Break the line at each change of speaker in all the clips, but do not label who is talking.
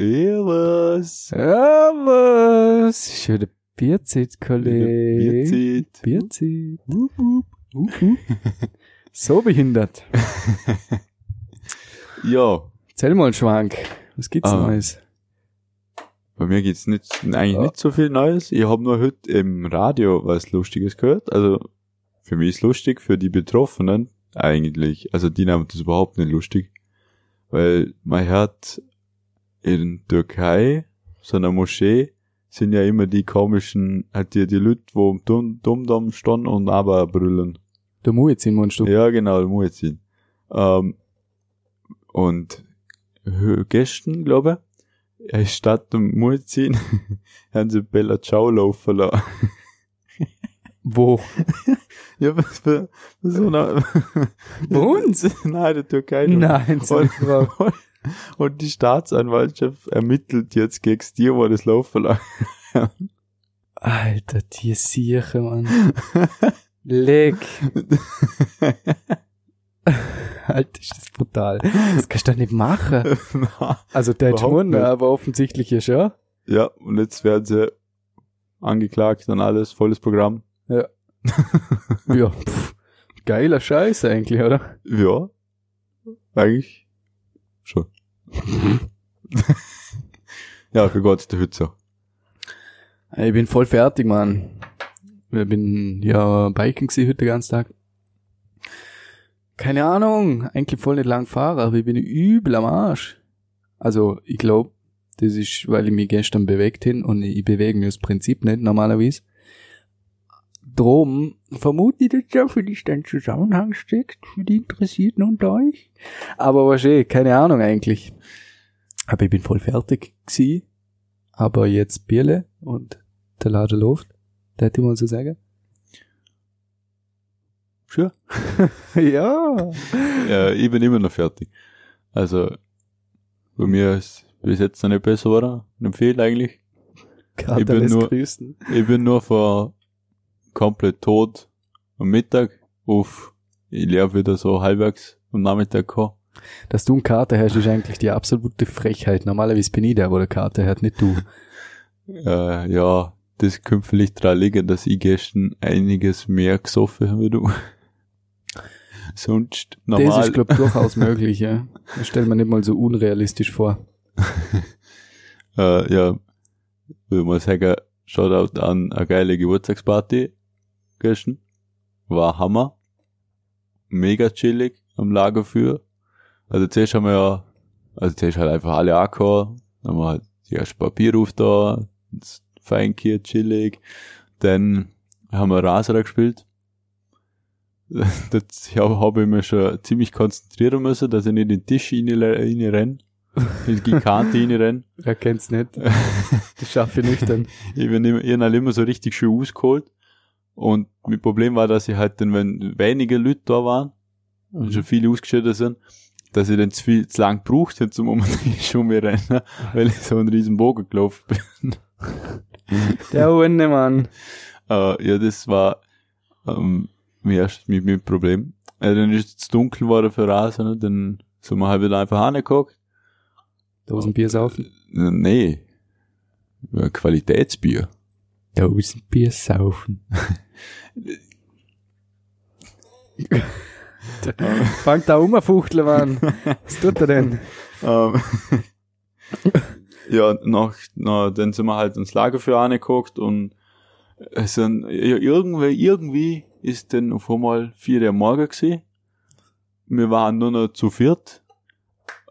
Servus.
Ist wieder Bierzeit, Kollege.
Bierzeit.
Bierzeit.
Wup, wup.
So behindert.
Ja,
Erzähl mal Schwank. Was gibt's
Ah.
Neues?
bei mir gibt's nicht, eigentlich
Ja.
nicht so viel Neues. Ich habe nur heute im Radio was Lustiges gehört. Also für mich ist lustig, für die Betroffenen eigentlich. Also die nehmen das überhaupt nicht lustig. Weil man hört in Türkei, so einer Moschee, sind ja immer die komischen, halt die, die Leute, wo im Dumm, Dumm stehen und aber brüllen.
Der Muezzin, meinst du?
Ja, genau, Muezzin. Ähm, und gestern, glaube ich, äh, statt dem Muezzin haben sie Bella Ciao laufen lassen.
Wo?
Ja, was für, was so eine,
Bei uns?
Nein, der Türkei.
Nein, so
Und, die Staatsanwaltschaft ermittelt jetzt gegen die, wo das laufen lassen.
Alter, die Sieche, Mann. Leck. Alter, ist das brutal. Das kannst du doch nicht machen. Also der
nicht.
aber offensichtlich ja schon.
ja, und jetzt werden sie angeklagt und alles, volles Programm.
Ja, pff, geiler Scheiß eigentlich, oder?
Ja, eigentlich schon. ja, für Gott der Hütze.
Ich bin voll fertig, Mann. Ich bin ja biken gewesen heute den ganzen Tag. Keine Ahnung, eigentlich voll nicht lang fahren, aber ich bin übel am Arsch. Also, ich glaube, das ist, weil ich mich gestern bewegt hin und ich bewege mich aus Prinzip nicht normalerweise. Drum vermute ich, dass da vielleicht ein Zusammenhang steckt für die Interessierten unter euch. Aber wahrscheinlich, keine Ahnung eigentlich. Aber ich bin voll fertig gewesen. Aber jetzt Bierle und der Laden läuft. Der hätte ich mal so sagen.
Sure.
ja.
Ja, ich bin immer noch fertig. Also, bei mir ist bis jetzt noch nicht besser geworden. Nicht viel eigentlich.
Kater
Ich bin nur-
grüßen.
Ich bin nur vor komplett tot am Mittag auf, ich lebe wieder so halbwegs am Nachmittag gekommen.
Dass du einen Kater hast, ist eigentlich die absolute Frechheit. Normalerweise bin ich der, wo der Kater hat, nicht du.
Äh, ja, das könnte vielleicht daran liegen, dass ich gestern einiges mehr gesoffen habe wie du. Sonst normal.
Das ist, glaube ich, durchaus möglich, ja. Das stellt man nicht mal so unrealistisch vor.
äh, ja, würde mal sagen, Shoutout an eine geile Geburtstagsparty gestern. War Hammer. Mega chillig am Lager für. Also zuerst haben wir ja, also zuerst halt einfach alle angehauen, dann haben wir halt die erste Papier auf da, Feinkier chillig, dann haben wir Raser gespielt. Das habe ich mir schon ziemlich konzentrieren müssen, dass ich nicht in den Tisch rein, renne, in die Kante renne.
Wer kennt's nicht? Das schaffe ich nüchtern.
Ich bin immer, ich hab immer so richtig schön ausgeholt. Und mein Problem war, dass ich halt dann, wenn wenige Leute da waren, und schon viele ausgeschieden sind, dass ich dann zu viel, zu lang gebraucht hätte, zum um den schon mehr rennen, weil ich so einen riesen Bogen gelaufen bin.
Der Hunde, Mann.
Äh, ja, das war, ähm, mein erstes, mein, mein Problem. Äh, dann ist es zu dunkel geworden für Rasen, ne? dann sind wir halt wieder einfach angeguckt.
Dosenbier saufen.
Äh, Nee. Ja, Qualitätsbier.
Dosenbier saufen. Fangt da um, Fuchtel, Mann. Was tut er denn?
Ähm, ja, nach, na, dann sind wir halt ins Lager für angeguckt und es sind, ja, irgendwie, irgendwie ist dann auf einmal vier Uhr morgen gewesen. Wir waren nur noch zu viert.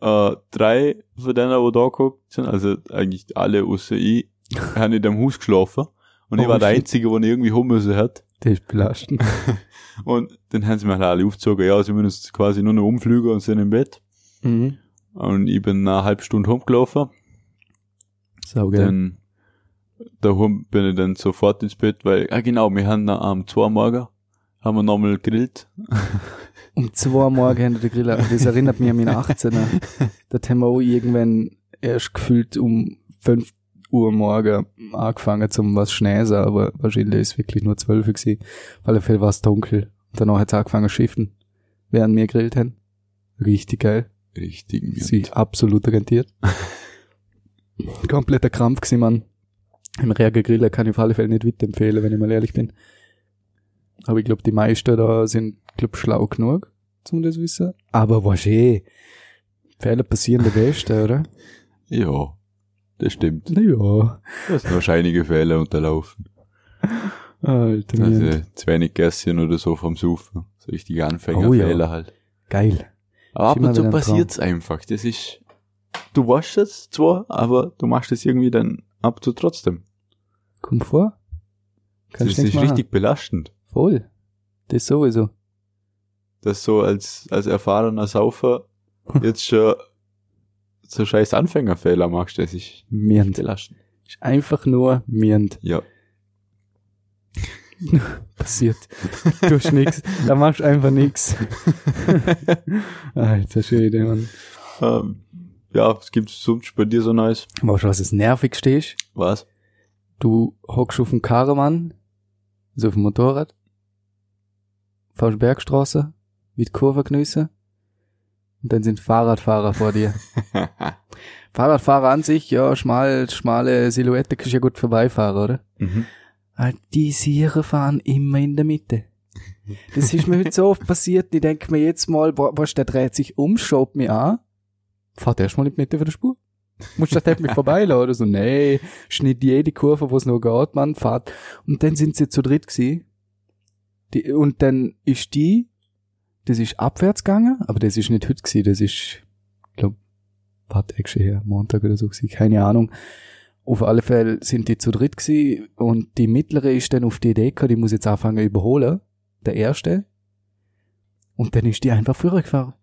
Äh, drei von denen, die da geguckt sind, also eigentlich alle außer ich, haben in dem Haus geschlafen. Und ich
Oh,
war der
shit.
Einzige, der irgendwie müssen hat.
Das ist belastend.
Und dann haben sie mich halt alle aufgezogen, ja, sie müssen quasi nur noch umfliegen und sind im Bett.
Mhm.
Und ich bin eine halbe Stunde rumgelaufen.
Saugeil.
Dann daheim bin ich dann sofort ins Bett, weil, ah genau, wir haben am 2 Uhr morgen, haben wir nochmal gegrillt.
Um zwei Uhr morgen haben wir den Grill. Das erinnert mich an meinen 18er. Dort haben wir auch irgendwann erst gefühlt um 5 Uhr morgen angefangen zum was schnäsen, aber wahrscheinlich ist wirklich nur 12 Uhr gewesen. Auf alle Fälle war es dunkel. Und danach hat es angefangen zu schiffen, während wir gegrillt haben. Richtig geil.
Richtig.
Sie absolut rentiert. kompletter Krampf gewesen, Mann. Im Reager Griller kann ich auf alle Fälle nicht weiterempfehlen, wenn ich mal ehrlich bin. Aber ich glaube, die meisten da sind, glaub, schlau genug, zum das wissen. Aber was eh. Fehler passieren der Beste, oder?
Ja, das stimmt.
Naja.
Das sind wahrscheinlich Fehler unterlaufen.
Alter,
Also zu wenig Gässchen oder so vom Sufen. So richtig
Oh
Anfängerfehler
ja.
halt.
Geil.
Aber ab und zu
ein Traum.
passiert's einfach. Das ist, du weißt es zwar, aber du machst es irgendwie dann ab und zu trotzdem.
Komm vor.
Das
Kannst
ist
nichts machen.
richtig belastend.
Voll. Das sowieso.
dass so als, als erfahrener Saufer jetzt schon so scheiß Anfängerfehler machst, das ist
Mirnd.
belastend.
Ist einfach nur mirnd.
Ja.
Passiert. Du hast nix. Da machst du einfach nix. Alter Schwede, Mann.
Ähm, ja, es gibt sonst bei dir so Neues.
Weißt du, was das nervigste ist?
Was?
Du hockst auf dem Karawan, also auf dem Motorrad, fährst Bergstraße, die Kurve geniessen, und dann sind Fahrradfahrer vor dir. Fahrradfahrer an sich, ja, schmal, schmale Silhouette, kannst ja gut vorbeifahren, oder?
mhm.
Ah, Die Siere fahren immer in der Mitte. Das ist mir heute so oft passiert, ich denke mir jetzt mal, was, der dreht sich um, schaut mich an, fahrt erst mal in die Mitte von der Spur. Muss der Depp mich vorbeilassen oder so? Nee, schnitt jede Kurve, wo es noch geht, man, fahrt. Und dann sind sie zu dritt gewesen. Die, und dann ist die, das ist abwärts gegangen, aber das ist nicht heute gewesen, das ist, ich glaub, paar Tage schon her, Montag oder so gewesen, keine Ahnung. Auf alle Fälle sind die zu dritt gewesen und die mittlere ist dann auf die Idee gekommen, die muss jetzt anfangen überholen, der erste. Und dann ist die einfach vorgefahren.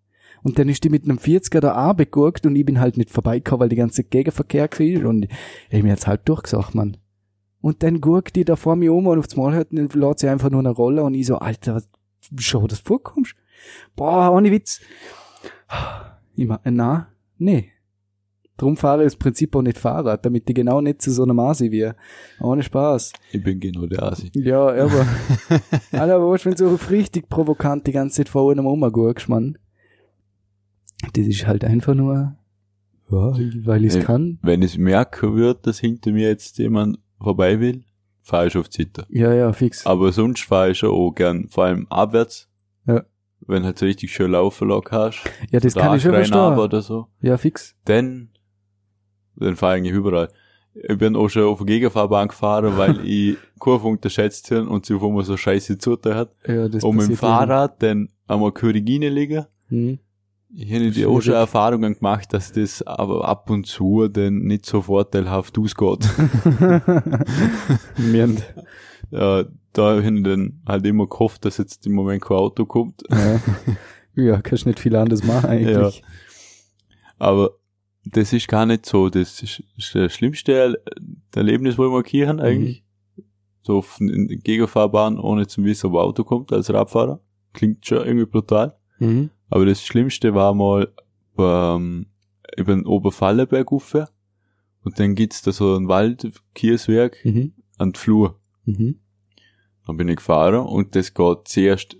Und dann ist die mit einem 40er da angeguckt und ich bin halt nicht vorbeigekommen, weil die ganze Gegenverkehr war und ich hab mir jetzt halt durchgesagt, Mann. Und dann guckt die da vor mir um und auf das Mal hört, lässt sie einfach nur eine Rolle und ich so, Alter, schau, dass du vorkommst. Boah, ohne Witz. Ich mach, na, nee. Drum fahre ich das Prinzip auch nicht Fahrrad, damit die genau nicht zu so einer Maße wie. Ohne Spaß.
Ich bin genau der Asi.
Ja, aber. Alter, aber weißt du, wenn so richtig provokant die ganze Zeit vor einem rumguckst, Mann. Das ist halt einfach nur, ja, weil ich es
Äh,
kann.
Wenn ich merke wird, dass hinter mir jetzt jemand vorbei will, fahre ich auf Zitter.
Ja, ja, fix.
Aber sonst fahre ich schon auch gern, vor allem abwärts.
Ja.
Wenn halt so richtig schön laufen hast.
Ja, das kann ich schon verstehen.
oder so.
Ja, fix.
dann, dann fahre ich eigentlich überall. Ich bin auch schon auf der Gegenfahrbahn gefahren, weil ich Kurve unterschätzt habe und sie auf einmal so scheiße Zute hat.
Ja, das
und mit dem Fahrrad dann einmal Korrigine liegen.
Hm.
Ich habe die auch schon. Erfahrungen gemacht, dass das aber ab und zu dann nicht so vorteilhaft ausgeht. Ja, da habe ich dann halt immer gehofft, dass jetzt im Moment kein Auto kommt.
Ja. ja, kannst nicht viel anderes machen eigentlich.
Aber das ist gar nicht so. Das ist, ist das schlimmste Erlebnis, wo ich markieren eigentlich. So auf in Gegenfahrbahn, ohne zu wissen, ob ein Auto kommt als Radfahrer. Klingt schon irgendwie brutal.
Mhm.
Aber das Schlimmste war mal ähm, über den Oberfallerberg rauf. Und dann gibt's da so ein Wald, Kieswerk,
Mhm.
an die Flur.
Mhm.
Dann bin ich gefahren und das geht zuerst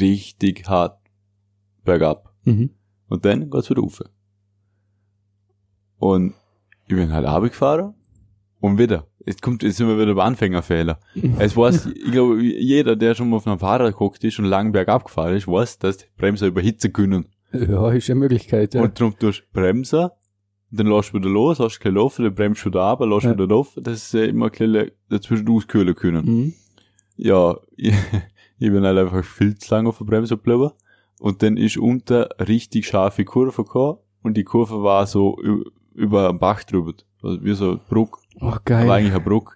richtig hart bergab.
Mhm.
Und dann geht's wieder rauf. Und ich bin halt runtergefahren und wieder. Jetzt kommt, jetzt sind wir wieder bei Anfängerfehler. Es weiß, ich glaube, jeder, der schon mal auf einem Fahrrad geguckt ist und lang bergab gefahren ist, weiß, dass Bremser überhitzen können.
Ja, ist eine Möglichkeit, ja.
Und darum tust du Bremser, dann lässt du wieder los, hast kein Laufen, dann bremst du wieder ab, lässt
Ja.
wieder laufen, dass sie immer ein bisschen dazwischen auskühlen können.
Mhm.
Ja, ich, ich bin halt einfach viel zu lange auf der Bremse geblieben. Und dann ist unten eine richtig scharfe Kurve gekommen und die Kurve war so über einen Bach drüber. Also wie so eine Brücke,
Oh,
aber
geil.
eigentlich eine Brücke.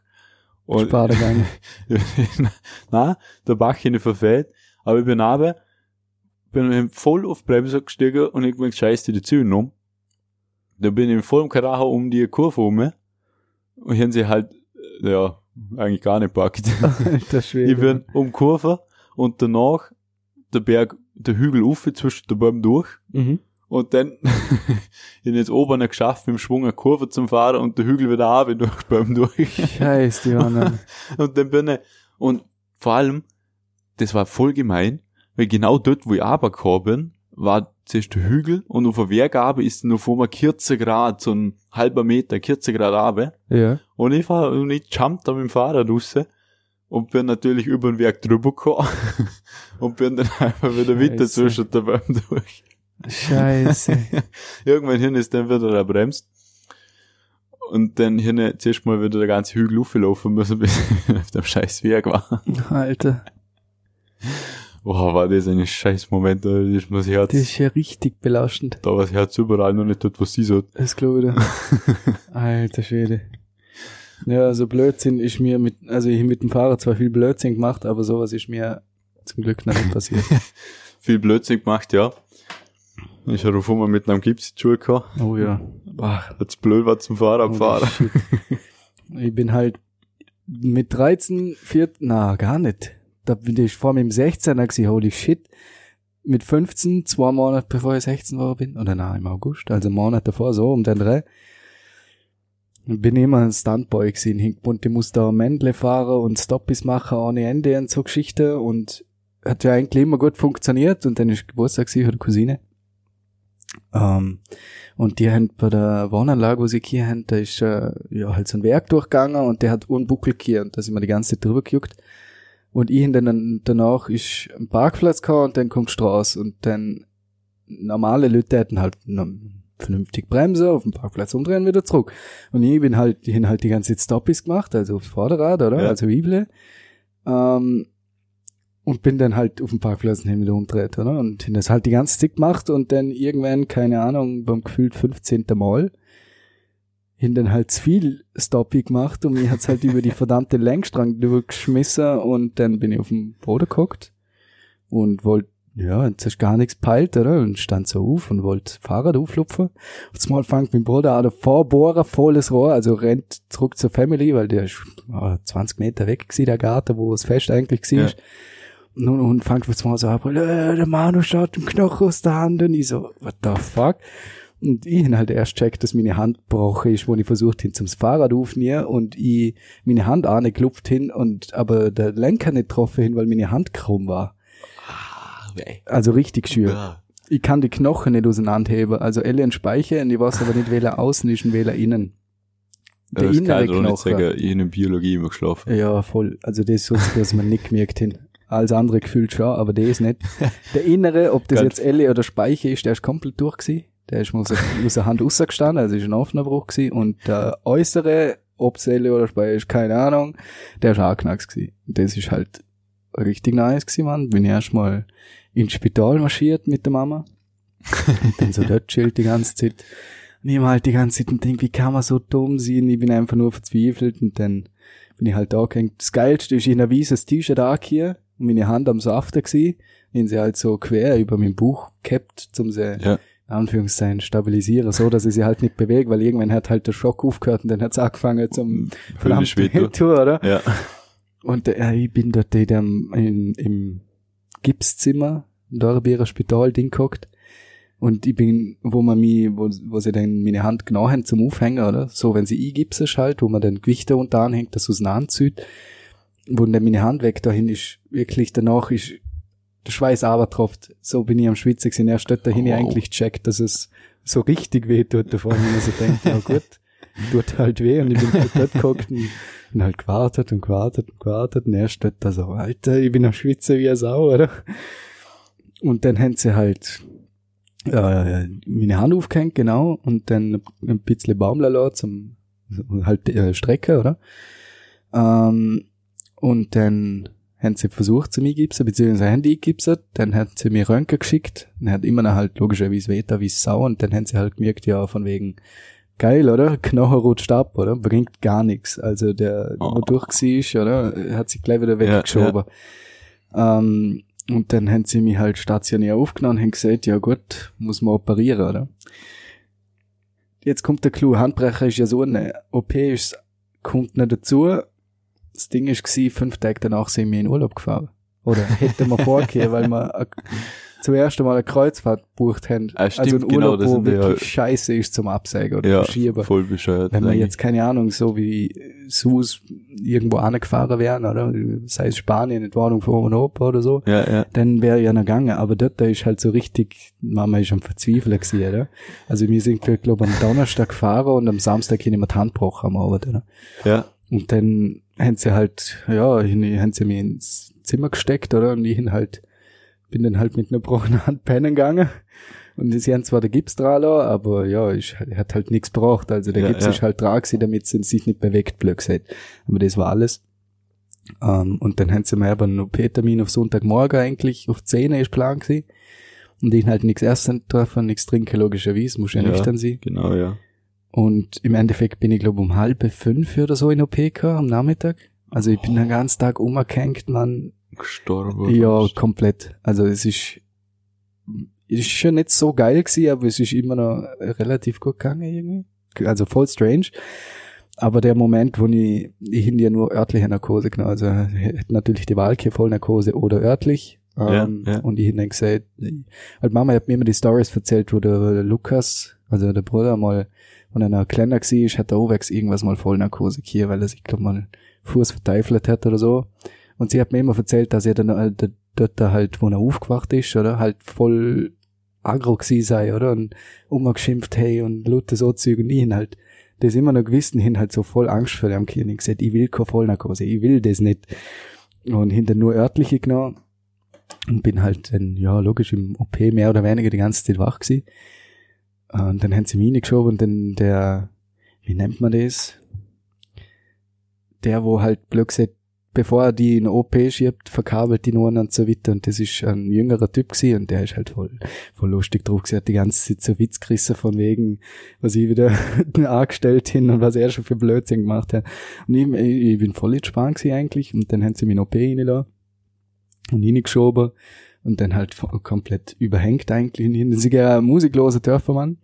Und
Sparergang.
na, der Bach hin verfehlt, aber ich bin runter, bin voll auf die Bremse gestiegen und ich bin scheiße die Züge um. Da bin ich voll im Karacho um die Kurve rum und haben sie halt, äh, ja, eigentlich gar nicht packt. Ich bin um Kurve und danach der Berg, der Hügel auf zwischen den Bäumen durch
Mhm.
und dann ich jetzt oben geschafft, mit dem Schwung eine Kurve zum Fahren und der Hügel wieder runter durch Bäume durch.
Scheiße, die Mann.
und dann bin ich, und vor allem, das war voll gemein, weil genau dort, wo ich runtergekommen bin, war zuerst der Hügel und auf der Wehrgabe ist noch vor mir 14 Grad, so ein halber Meter, 14 Grad runter.
Ja.
Und ich fahr, und ich jump da mit dem Fahrrad raus und bin natürlich über den Weg drüber gekommen und bin dann einfach wieder weiter zwischen der Bäume durch.
Scheiße.
Irgendwann hin ist dann wieder der bremst. Und dann hin zuerst mal wieder der ganze Hügel aufgelaufen müssen, bis ich auf dem scheiß Weg war.
Alter.
Boah, war das ein scheiß Moment, da ist mir das Herz,
Das ist ja richtig belastend.
da war das Herz überall noch nicht dort, was sie so.
Das glaube ich. Alter Schwede. Ja, also Blödsinn ist mir mit, also ich mit dem Fahrrad zwar viel Blödsinn gemacht, aber sowas ist mir zum Glück noch nicht passiert.
Viel Blödsinn gemacht, ja. Ich habe vorher mit einem Gips die gehabt.
Oh ja.
Hat's blöd war zum Fahrradfahren.
Shit. Ich bin halt mit 13, 14, na, gar nicht. Da bin ich vor mir im 16er gewesen, holy shit. Mit 15, zwei Monate bevor ich 16 war bin, oder na, im August, also einen Monat davor, so, um den drei. Bin immer ein Stuntboy gewesen, hingebunden, ich musste da Mändle fahren und Stoppis machen ohne Ende und so Geschichte und hat ja eigentlich immer gut funktioniert und dann ist Geburtstag gewesen von der Cousine. Ähm, und die haben bei der Wohnanlage, wo sie hier haben, da ist äh, ja halt so ein Werk durchgegangen und der hat einen Buckel hier und da sind wir die ganze Zeit drüber gejuckt. Und ich dann danach ist ein Parkplatz gehabt und dann kommt die Straße und dann normale Leute hätten halt vernünftig Bremse auf dem Parkplatz umdrehen wieder zurück. Und ich bin halt, ich hab halt die ganze Zeit Stoppis gemacht, also aufs Vorderrad, oder?
Ja.
Also Wible. Ähm, und bin dann halt auf dem Parkplatz hab wieder umdreht, oder? Und hab das halt die ganze Zeit gemacht und dann irgendwann, keine Ahnung, beim gefühlt 15. Mal, hin dann halt zu viel Stoppie gemacht und mir hat's halt über die verdammte Längsstrang drüber geschmissen und dann bin ich auf dem Boden geguckt und wollte, ja, jetzt hast gar nichts peilt, oder? Und stand so auf und wollte Fahrrad auflupfen. Und mal fängt mein Bruder an, der Vorbohrer, volles Rohr, also rennt zurück zur Family, weil der ist ah, 20 Meter weg gewesen, der Garten, wo das Fest eigentlich war.
Ja.
Und, und fängt jetzt mal so an, äh, der Manu schaut den Knochen aus der Hand und ich so, what the fuck? Und ich hab halt erst checkt, dass meine Hand gebrochen ist, wo ich versucht hin zum Fahrrad aufnehmen und ich meine Hand angeklopft hin und aber der Lenker nicht getroffen hin, weil meine Hand krumm war. Also richtig schön.
Ja.
Ich kann die Knochen nicht auseinanderheben. Also ein Speicher und ich weiß aber nicht, welcher außen ist und welcher innen. Der
das
innere
kann ich nicht sagen, ich in der Biologie immer geschlafen.
Ja, voll. Also das ist so, dass man nicht gemerkt hin. Alles andere gefühlt schon, aber das nicht. Der innere, ob das jetzt Elle oder Speicher ist, der ist komplett durch gewesen. Der ist der, aus der Hand rausgestanden, also ist ein offener Bruch gewesen. Und der äußere, ob es Elle oder ist, keine Ahnung, der ist auch knacks gewesen. Und das ist halt richtig nice gewesen, Mann. Bin ich erstmal ins Spital marschiert mit der Mama. Dann so dort chillt die ganze Zeit. Und ich halt die ganze Zeit und denk, wie kann man so dumm sein? Ich bin einfach nur verzweifelt und dann bin ich halt da gehängt. Das Geilste ist, ich hab ein weißes T-Shirt hier und meine Hand am Saften gsi. Den sie halt so quer über mein Buch gehabt, zum sie,
Ja.
In Anführungszeichen, stabilisieren, so, dass ich sie halt nicht bewege, weil irgendwann hat halt der Schock aufgehört und dann hat's angefangen zum. Tour, oder?
Ja.
Und äh, ich bin dort in dem, in, im Gipszimmer, im Dorberer Spital, Ding gehockt. Und ich bin, wo man mich, wo, wo sie dann meine Hand genau haben zum Aufhängen, oder? So, wenn sie eingipsen halt, wo man dann Gewichte unter anhängt, dass es anzieht. Wo dann meine Hand weg dahin ist, wirklich danach ist der Schweiß aber tropft. So bin ich am Schwitzen gewesen. Erst dort dahin ich
Oh.
eigentlich checkt, dass es so richtig weh tut davor. Und ich so denkt, ja gut, tut halt weh. Und ich bin halt dort gehockt und bin halt gewartet und gewartet und gewartet. Und erst dort da so, Alter, ich bin am Schwitzen wie eine Sau, oder? Und dann haben sie halt äh, meine Hand aufgehängt, genau, und dann ein bisschen Baumler lassen zum halt äh, Strecke, oder? Ähm, und dann haben sie versucht, zu mir gipsen, beziehungsweise haben die gipsen, dann haben sie mir Röntgen geschickt, dann hat immer noch halt logischerweise weiter wie Sau, und dann haben sie halt gemerkt, ja, von wegen, geil, oder? Knochen rutscht ab, oder? Bringt gar nichts. Also der,
Oh.
wo durch war, oder? Hat sich gleich wieder weggeschoben. Ähm, und dann haben sie mich halt stationär aufgenommen und haben gesagt, ja gut, muss man operieren, oder? Jetzt kommt der Clou, Handbrecher ist ja so eine OP, ist, kommt nicht dazu. Das Ding ist gsi, fünf Tage danach sind wir in Urlaub gefahren. Oder hätten wir vorgehen, weil wir a- zuerst einmal eine Kreuzfahrt gebucht haben.
Ah,
also
stimmt,
ein
genau,
Urlaub,
das
wo
wir
wirklich
ja-
scheiße ist zum Absägen oder
Ja,
Verschieben.
voll bescheuert.
Wenn
eigentlich.
jetzt, keine Ahnung, so wie Sus irgendwo angefahren wären, oder? Sei es Spanien, in Warnung von Europa oder so.
Ja, ja.
Dann wäre ja noch gegangen, aber dort da ist halt so richtig, Mama ist am Verzweifeln gewesen, oder? Also wir sind, glaube am Donnerstag gefahren und am Samstag hin wir die Hand gebrochen am Abend, oder?
Ja.
Und dann haben sie halt, ja, haben sie mich ins Zimmer gesteckt, oder? Und ich hin halt, bin dann halt mit einer gebrochenen Hand pennen gegangen. Und sie haben zwar den Gips dran lassen, aber ja, ich, hat halt nichts gebraucht. Also der
Ja,
Gips
ja.
ist halt dran damit sie sich nicht bewegt, blöd gesagt. Aber das war alles. Ähm, und dann haben sie mir aber einen OP-Termin auf Sonntagmorgen eigentlich, auf 10 Uhr ist Plan gewesen. Und ich halt nichts essen dürfen, nichts trinken, logischerweise, muss ja,
Ja.
nüchtern sein.
Genau, ja.
Und im Endeffekt bin ich, glaube um halb fünf oder so in OP gekommen, am Nachmittag. Also ich bin den ganzen Tag umgehängt, man.
Gestorben.
Ja, komplett. Also es ist, ist schon nicht so geil gewesen, aber es ist immer noch relativ gut gegangen irgendwie. Also voll strange. Aber der Moment, wo ich, ich hin ja nur örtliche Narkose genommen, also hätte natürlich die Wahl gehabt, Vollnarkose oder örtlich. Ähm,
ja.
Und ich hin dann gesagt, halt Mama hat mir immer die Stories erzählt, wo der Lukas, also der Bruder mal, wenn er kleiner war, hat der Owex irgendwas mal Vollnarkose hier, weil er sich, glaub mal, Fuß verteifelt hat oder so. Und sie hat mir immer erzählt, dass er dann äh, dort halt, wo er aufgewacht ist, oder halt voll aggro gewesen sei, oder? Und umgeschimpft, hey, und Luther so Zeug und ihn halt, das immer noch gewissen hin halt so voll Angst vor dem Kind. Ich gesagt, ich will keine Vollnarkose, ich will das nicht. Und hinter nur örtliche genommen. Und bin halt dann, ja, logisch im OP mehr oder weniger die ganze Zeit wach gewesen. Und dann haben sie mich reingeschoben und dann der, wie nennt man das? Der, wo halt blöd gesagt, bevor er die in OP schiebt, verkabelt die Noren und so weiter. Und das ist ein jüngerer Typ gewesen und der ist halt voll, voll lustig drauf gewesen. Hat die ganze Zeit so Witz gerissen von wegen, was ich wieder angestellt hin und was er schon für Blödsinn gemacht hat. Und ich, ich bin voll entspannt gewesen eigentlich. Und dann haben sie mich in OP reingelassen und hingeschoben und dann halt komplett überhängt eigentlich. Hinten sind ja musikloser Dörfermann.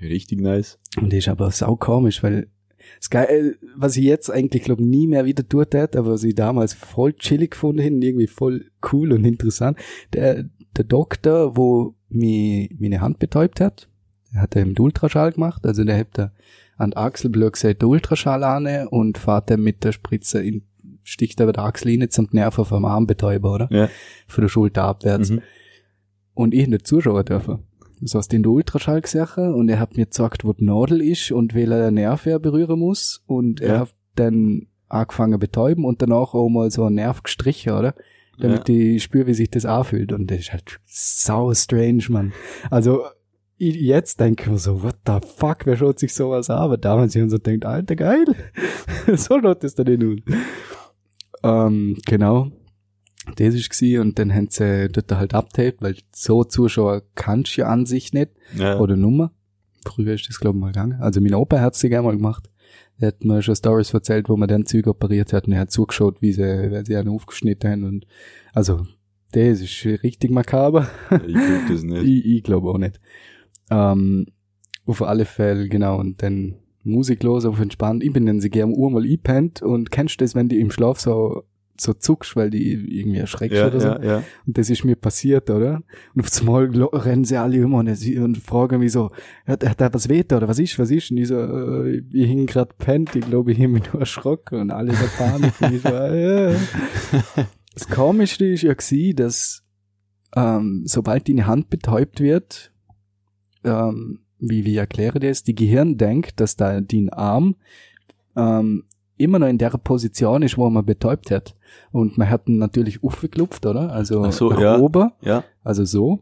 Richtig nice.
Und das ist aber sau komisch, weil das Geil, was ich jetzt eigentlich glaube nie mehr wieder tut hätte, aber was ich damals voll chillig gefunden habe, und irgendwie voll cool und interessant. Der, der Doktor, wo mir meine Hand betäubt hat, der hat er im Ultraschall gemacht, also der hat da an die Achsel blöd gesagt, der Ultraschall an und fährt dann mit der Spritze in, sticht aber der Achsel rein zum Nerv vom Arm betäuben, oder?
Ja.
Von der Schulter abwärts
Mhm.
und ich nicht zuschauen dürfen. Das heißt, in der Ultraschall gesehen und er hat mir gesagt, wo die Nadel ist und welcher Nerv er berühren muss und er
Ja.
hat dann angefangen betäuben und danach auch mal so einen Nerv gestrichen, oder? Damit ich spüre, wie sich das anfühlt und das ist halt sau strange, man. Also, ich jetzt denke ich mir so, what the fuck, wer schaut sich sowas an? Aber damals haben so denkt, alter, geil. so schaut das dann aus. Ähm, genau. Das ist gsi und dann haben sie dort halt abtaped, weil so Zuschauer kannst du ja an sich nicht.
Ja.
Oder Nummer. Früher ist das, glaube ich, mal gegangen. Also mein Opa hat's sich einmal gemacht. Er hat mir schon Stories erzählt, wo man dann Züge operiert hat und er hat zugeschaut, wie sie, wie sie einen aufgeschnitten haben und, also, das ist richtig makaber.
ich guck das nicht.
Ich, ich glaube auch nicht. Ähm, auf alle Fälle, genau, und dann musiklos, auf entspannt. Ich bin dann sie gerne Uhr mal einpennt und kennst du das, wenn die im Schlaf so, so zuckst, weil die irgendwie erschreckst
Ja,
oder so?
ja, ja.
Und das ist mir passiert, oder? Und auf einmal glo- rennen sie alle immer und, und fragen mich so, hat, hat er was weht oder was ist, was ist? Und ich so, äh, ich hing grad pennt, ich glaube, ich hab mich nur erschrocken und alle der Panik. und ich so, äh. Das Komischste ist ja gewesen, dass ähm, sobald deine Hand betäubt wird, ähm, wie, wie erkläre das, die Gehirn denkt, dass da dein Arm ähm, immer noch in der Position ist, wo man betäubt hat. Und man hat ihn natürlich aufgeklupft, oder? Also
so,
nach
ja.
oben,
Ja.
also so,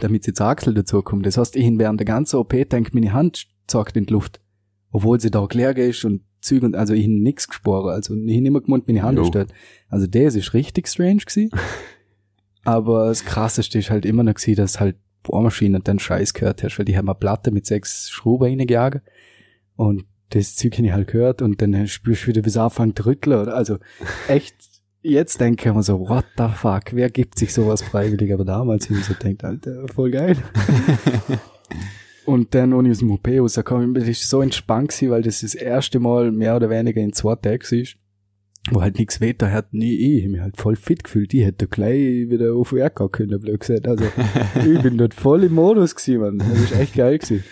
damit jetzt Achsel dazu kommt. Das heißt, ich während der ganzen OP denke, meine Hand zackt in die Luft. Obwohl sie da leer ist und Züge und, also ich hab nix gespürt. Also ich hab immer gemeint, meine Hand
Jo.
dort. Also das ist richtig strange gewesen. Aber das krasseste ist halt immer noch gewesen, dass halt Bohrmaschine und dann Scheiß gehört hast, weil die haben eine Platte mit sechs Schrauben reingejagen und das Zeug hab ich halt gehört und dann spürst du wieder, wie es anfängt zu rütteln, oder? Also echt, jetzt denke ich mir so, what the fuck, wer gibt sich sowas freiwillig? Aber damals hab ich so denkt, Alter, voll geil. und dann, als ich aus dem OP rausgekommen bin, ist so entspannt gewesen, weil das das erste Mal mehr oder weniger in zwei Tagen ist wo halt nichts weiter hat, nie ich, ich hab mich halt voll fit gefühlt, ich hätte gleich wieder auf Werk gehen können, blöd gesagt. Also, ich bin dort voll im Modus gewesen, man. Das ist echt geil gewesen.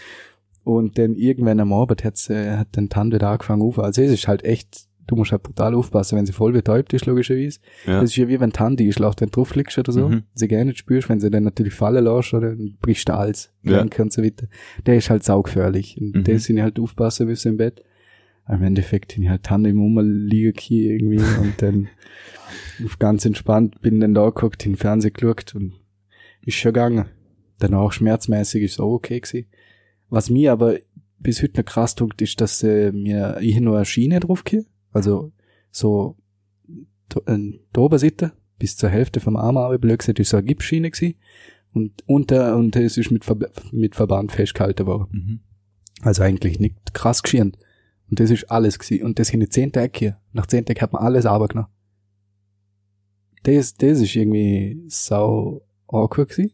Und dann irgendwann am Abend hat sie, hat dann die Hand wieder angefangen auf. Also es ist halt echt, du musst halt brutal aufpassen, wenn sie voll betäubt ist, logischerweise.
Ja.
Das ist ja wie wenn die Hand einschläft, wenn du drauf liegst oder so.
Mhm.
Sie gar nicht spürst, wenn sie dann natürlich fallen lässt, oder dann brichst du alles,
Ja.
Und so weiter. Der ist halt saugefährlich. Und
Mhm.
der sind halt aufpassen müssen im Bett. Im Endeffekt bin ich halt im Rumliegen hier irgendwie und dann ganz entspannt bin dann da geguckt, in den Fernseher geschaut und ist schon gegangen. Danach schmerzmäßig ist es auch okay gewesen. Was mir aber bis heute noch krass tut, ist, dass äh, mir hier nur eine Schiene drauf. Also so äh, die Oberseite bis zur Hälfte vom Arm aber blöd gesagt, ist so eine Gipsschiene gewesen. Und unter, und es ist mit, Verb mit Verband festgehalten worden.
Mhm.
Also eigentlich nicht krass geschehen. Und das ist alles gewesen. Und das sind die zehn Tage hier. Nach zehn Tagen hat man alles runtergenommen. Das, das ist irgendwie sau awkward gewesen.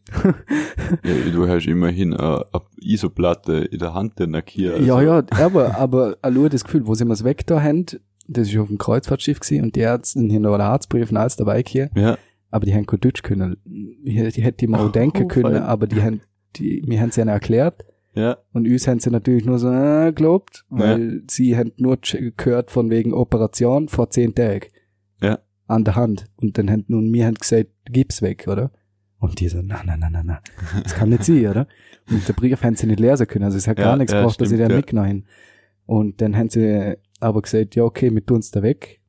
Ja, du hast immerhin äh, eine Isoplatte in der Hand, den Nakia.
Ja, ja, aber, aber nur das Gefühl, wo sie mir das weg da haben, das ist auf dem Kreuzfahrtschiff gewesen und die Ärzte hier noch einen Arztbrief und alles dabei hier,
Ja,
aber die haben kein Deutsch können. Die, die hätte ich mir auch
Oh,
denken können,
fein.
aber die haben, die, mir haben sie ihnen erklärt
ja,
und uns haben sie natürlich nur so, äh, gelobt, weil sie haben nur gehört von wegen Operation vor zehn Tagen.
Ja.
An der Hand. Und dann haben, und mir haben gesagt, gib's weg, oder? Und die so, na, na, na, na, na. Das kann nicht sein, oder? Und der Brief haben sie nicht lesen können. Also es hat
Ja,
gar nichts
ja,
gebraucht, dass sie den
ja.
mitgenommen haben. Und dann haben sie aber gesagt, ja, okay, wir tun's da weg.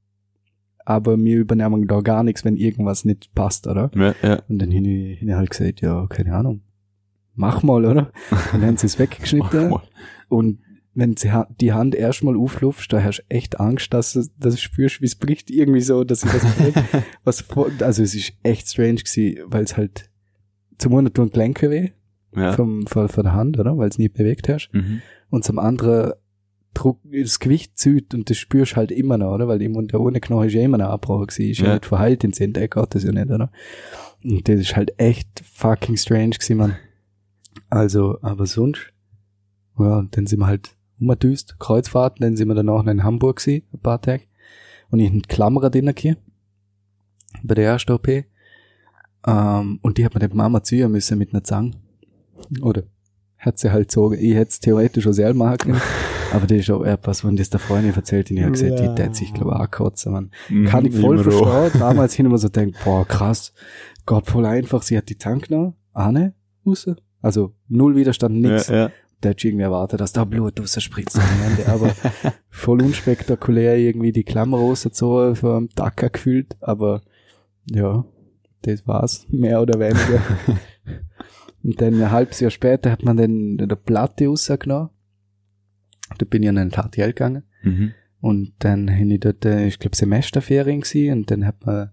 Aber wir übernehmen da gar nichts, wenn irgendwas nicht passt, oder?
ja, ja.
Und dann habe ich, hab ich halt gesagt, ja, keine Ahnung. Mach mal, oder? Dann haben sie es weggeschnitten. Und wenn sie die Hand erstmal auflufst, da hast du echt Angst, dass du, dass du spürst, wie es bricht irgendwie so, dass ich das was also es ist echt strange gewesen, weil es halt zum einen tun Gelenke weh
Ja.
vom, von, von der Hand, oder? Weil es nie bewegt hast.
Mhm.
Und zum anderen Druck, das Gewicht zieht und das spürst halt immer noch, oder? Weil im Mund der ohne Knochen ist ja immer noch abgebrochen gewesen, ist ja, nicht verheilt in 10 Tagen, Gott, das ja nicht, oder? Und das ist halt echt fucking strange gewesen, man. Also, aber sonst, ja, dann sind wir halt umgedüst, Kreuzfahrten, dann sind wir danach noch in Hamburg gewesen, ein paar Tage. Und ich Klammerer drin hier, bei der ersten OP. Ähm, und die hat mir die Mama ziehen müssen mit einer Zange. Oder hat sie halt so, ich hätte es theoretisch auch selber machen können. Aber das ist auch etwas, wenn das der Freundin erzählt, ich habe gesagt,
Ja.
die tät sich, glaube ich, auch kotzen, man.
Mhm,
Kann ich voll verstehen. Damals hin immer so denkt, boah, krass. Gott, voll einfach. Sie hat die Tank genommen, Ahne, raus. Also, null Widerstand, nix.
Ja, ja.
Der hat irgendwie erwartet, dass da Blut rausspritzt am Ende. Aber voll unspektakulär irgendwie die Klammer rausgezogen, vom Dacker gefühlt. Aber, ja, das war's. Mehr oder weniger. Und dann ein halbes Jahr später hat man dann der Platte rausgenommen. Da bin ich an den KTL gegangen.
Mhm.
Und dann habe ich dort, äh, ich glaube, Semesterferien gewesen, und dann hat man,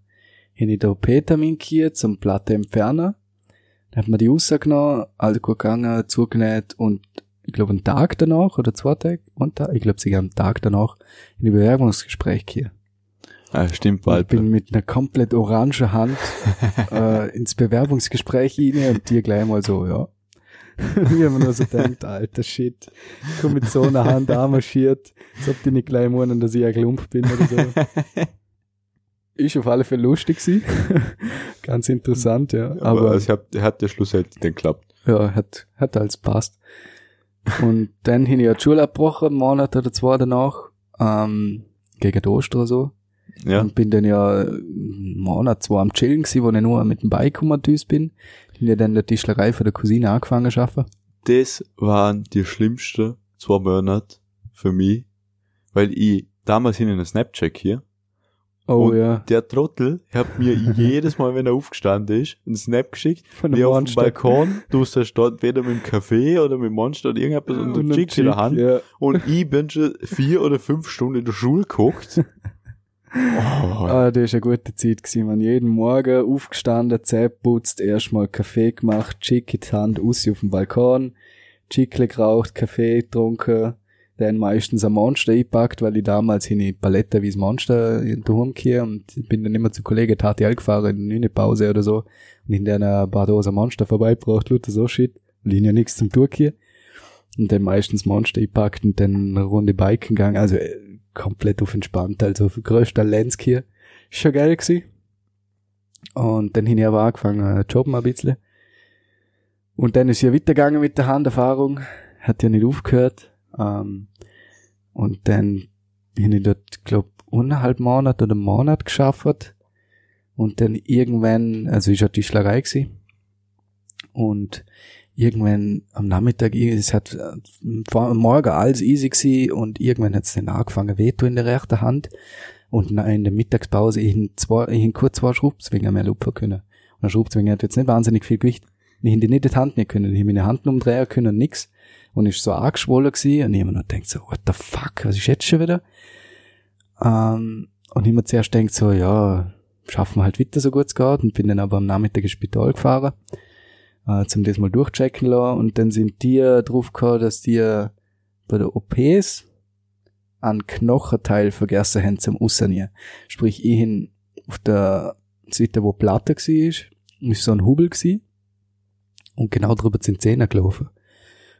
habe ich da OP-Termin zum Platte entfernen. Dann hat man die rausgenommen, alles gut gegangen, zugenäht und ich glaube, einen Tag danach oder zwei Tage, und da, ich glaube, sogar am Tag danach in ein Bewerbungsgespräch hier.
Ah, stimmt,
Ich
bald.
bin mit einer komplett orangen Hand äh, ins Bewerbungsgespräch rein und dir gleich mal so, ja. Wie man nur so denkt, alter Shit, ich komm mit so einer Hand anmarschiert, als ob die nicht gleich meinen, dass ich ein Klump bin oder so. Ist auf alle Fälle lustig gewesen. Ganz interessant, ja.
aber
Aber,
es hat, hat ja schlussendlich dann geklappt.
ja, hat, hat alles passt. Und dann habe ich ja die Schule abgebrochen, einen Monat oder zwei danach, ähm, gegen die Ostern so.
Ja.
Und bin dann ja einen Monat, zwei am Chillen gewesen, wo ich nur mit dem Bike umgedüst bin. Bin ja dann in der Tischlerei von der Cousine angefangen zu arbeiten.
Das waren die schlimmsten zwei Monate für mich, weil ich damals in einer Snapchat hier
Oh
Und
ja,
Der Trottel hat mir jedes Mal, wenn er aufgestanden ist, einen Snap geschickt,
von
wie auf dem. Balkon, du stehst dort weder mit dem Kaffee oder mit dem Monster oder irgendetwas und du
Und
schickst in der Hand
Ja.
und ich bin schon vier oder fünf Stunden in der Schule geguckt. Oh,
Ah, das ist eine gute Zeit gewesen, man. Jeden Morgen aufgestanden, Zähne putzt, erstmal Kaffee gemacht, Chick in die Hand, aus auf dem Balkon, Chickle geraucht, Kaffee getrunken, dann meistens ein Monster eingepackt, weil ich damals in die Palette wie das Monster in den Home gehe und bin dann immer zu Kollegen TTL gefahren, in eine Pause oder so, und in der ein paar Dosen Monster vorbeigebracht, lauter so shit, weil ich ja nichts zum Tun hier. Und dann meistens Monster eingepackt und dann eine Runde Biken gegangen, also äh, komplett auf entspannt, also größter Lenz hier. Schon geil gewesen. Und dann habe ich aber angefangen äh, zu jobben ein bisschen. Und dann ist ja weitergegangen mit der Handerfahrung. hat ja nicht aufgehört. Ähm, und dann bin ich dort, glaub, eineinhalb Monat oder einen Monat geschafft. Und dann irgendwann, also ich hatte die Schlägerei gewesen. Und irgendwann am Nachmittag, es hat am Morgen alles easy gewesen und irgendwann hat es dann angefangen weh in der rechten Hand und in der Mittagspause ich in zwei, ich in kurz zwei Schraubzwingen mehr lupfen können. Und der Schraubzwinger hat jetzt nicht wahnsinnig viel Gewicht. Ich hätte nicht die Hand nicht können, ich habe meine Hand umdrehen können, nix. Und ist so angeschwollen gewesen und ich immer noch denkt so, what the fuck, was ist jetzt schon wieder? Ähm, und ich mir zuerst denkt so, ja, schaffen wir halt weiter so gut es geht und bin dann aber am Nachmittag ins Spital gefahren äh, zum das mal durchchecken lassen. Und dann sind die drauf gekommen, dass die bei der OPs einen Knochenteil vergessen haben zum Aussanieren. Sprich, ich hin auf der Seite, wo Platte war, ist so ein Hubel gewesen. Und genau drüber sind Zähne gelaufen.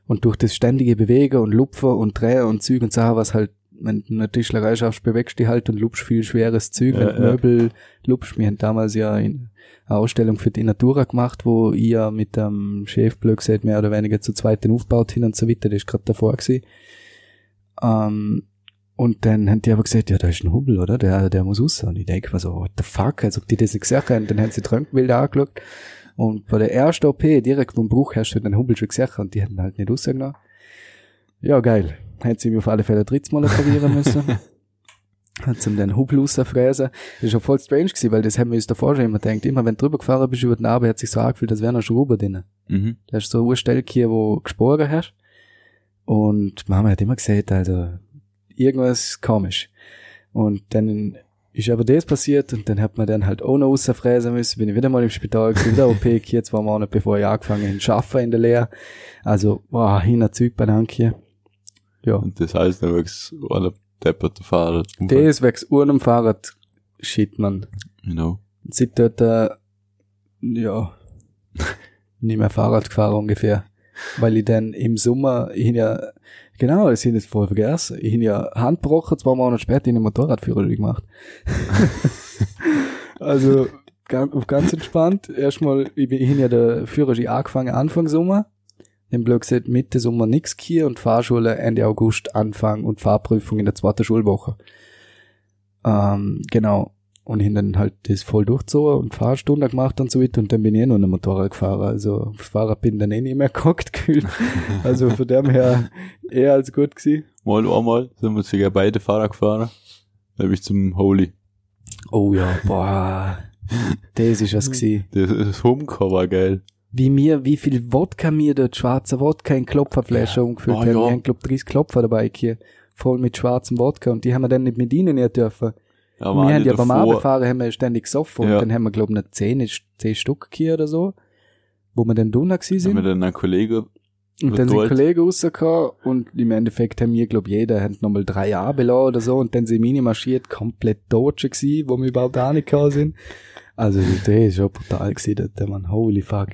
Und durch das ständige Bewegen und Lupfen und Drehen und Zügen und Sachen, was halt wenn du eine Tischlerei schaffst, bewegst du dich halt und lupst viel schweres Zeug,
Ja,
du
ja.
Möbel lupst. Wir haben damals ja in eine Ausstellung für die Natura gemacht, wo ich ja mit dem Chef blöd gesagt, mehr oder weniger zu zweit den aufgebaut hin und so weiter. Das ist gerade davor gewesen. Ähm, und dann haben die aber gesagt, ja, da ist ein Hubbel, oder? Der, der muss raus. Und ich denke mir so, what the fuck? als ob die das nicht gesehen haben. Dann haben sie die Röntgenbilder angeschaut. Und bei der ersten OP, direkt vom Bruch, hast du den Hubbel schon gesehen und die hätten halt nicht rausgenommen. Ja, geil. Hätte sie mich auf alle Fälle drittes Mal operieren müssen. Hat sie ihm den Hubbel rausgefräsen. Das ist schon voll strange gewesen, weil das haben wir uns davor schon immer gedacht. Immer wenn du drüber gefahren bist über den Narbe, hat sich so angefühlt, als wäre noch Schrauber drin.
Mhm.
Da ist so eine Stelle hier, wo du gesporen hast. Und Mama hat immer gesagt, also, irgendwas komisch. Und dann ist aber das passiert und dann hat man dann halt auch noch rausfräsen müssen. Bin ich wieder mal im Spital gewesen, wieder OP hier, zwei Monate bevor ich angefangen habe, arbeiten in der Lehre. Also, boah, hin ein Zeug bei Danke. Ja.
Und das heißt, da wächst alle depperte Fahrer.
Das wächst am Fahrrad. Shit, man.
Genau.
Seit dort, äh, ja, nicht mehr Fahrrad gefahren ungefähr. Weil ich dann im Sommer, ich ja, genau, das ich jetzt voll vergessen, ich hab ja Hand gebrochen, zwei Monate später in den Motorradführer gemacht. also, ganz, auf ganz entspannt. Erstmal, ich, bin- ich ja der Führerschein angefangen Anfang Sommer. Dann blöd gesagt, Mitte Sommer nix hier und Fahrschule Ende August Anfang und Fahrprüfung in der zweiten Schulwoche. Ähm, genau. Und ich hab dann halt das voll durchgezogen und Fahrstunde gemacht und so weiter und dann bin ich eh nur ein Motorrad gefahren. Also Fahrrad bin dann eh nicht mehr gehockt gefühlt. Also von dem her eher als gut gewesen.
Mal einmal sind wir sogar beide Fahrer gefahren. Nämlich zum Holy.
Oh ja, boah. Das ist was gewesen.
Das, das Homecar war geil.
Wie mir, wie viel Wodka mir dort, schwarzer Wodka in Klopferflasche umgefüllt
Oh,
haben.
ja.
Wir haben, glaub 30 Klopfer dabei hier. Voll mit schwarzem Wodka und die haben wir dann nicht mit ihnen nicht dürfen.
Ja,
wir haben
eine
ja beim
davor-
Abfahren haben wir ständig gesoffen
Ja.
und dann haben wir, glaub ich, noch 10, 10 Stück hier oder so. Wo wir dann drinnen gewesen
haben
sind.
wir dann einen Kollegen,
Und dann sind. Kollegen rausgekommen und im Endeffekt haben wir, glaub jeder hat nochmal drei Jahre belassen oder so und dann sind meine marschiert, komplett Deutsche gewesen, wo wir überhaupt auch nicht gekommen sind. Also, das ist schon brutal gewesen, dort, man, holy fuck.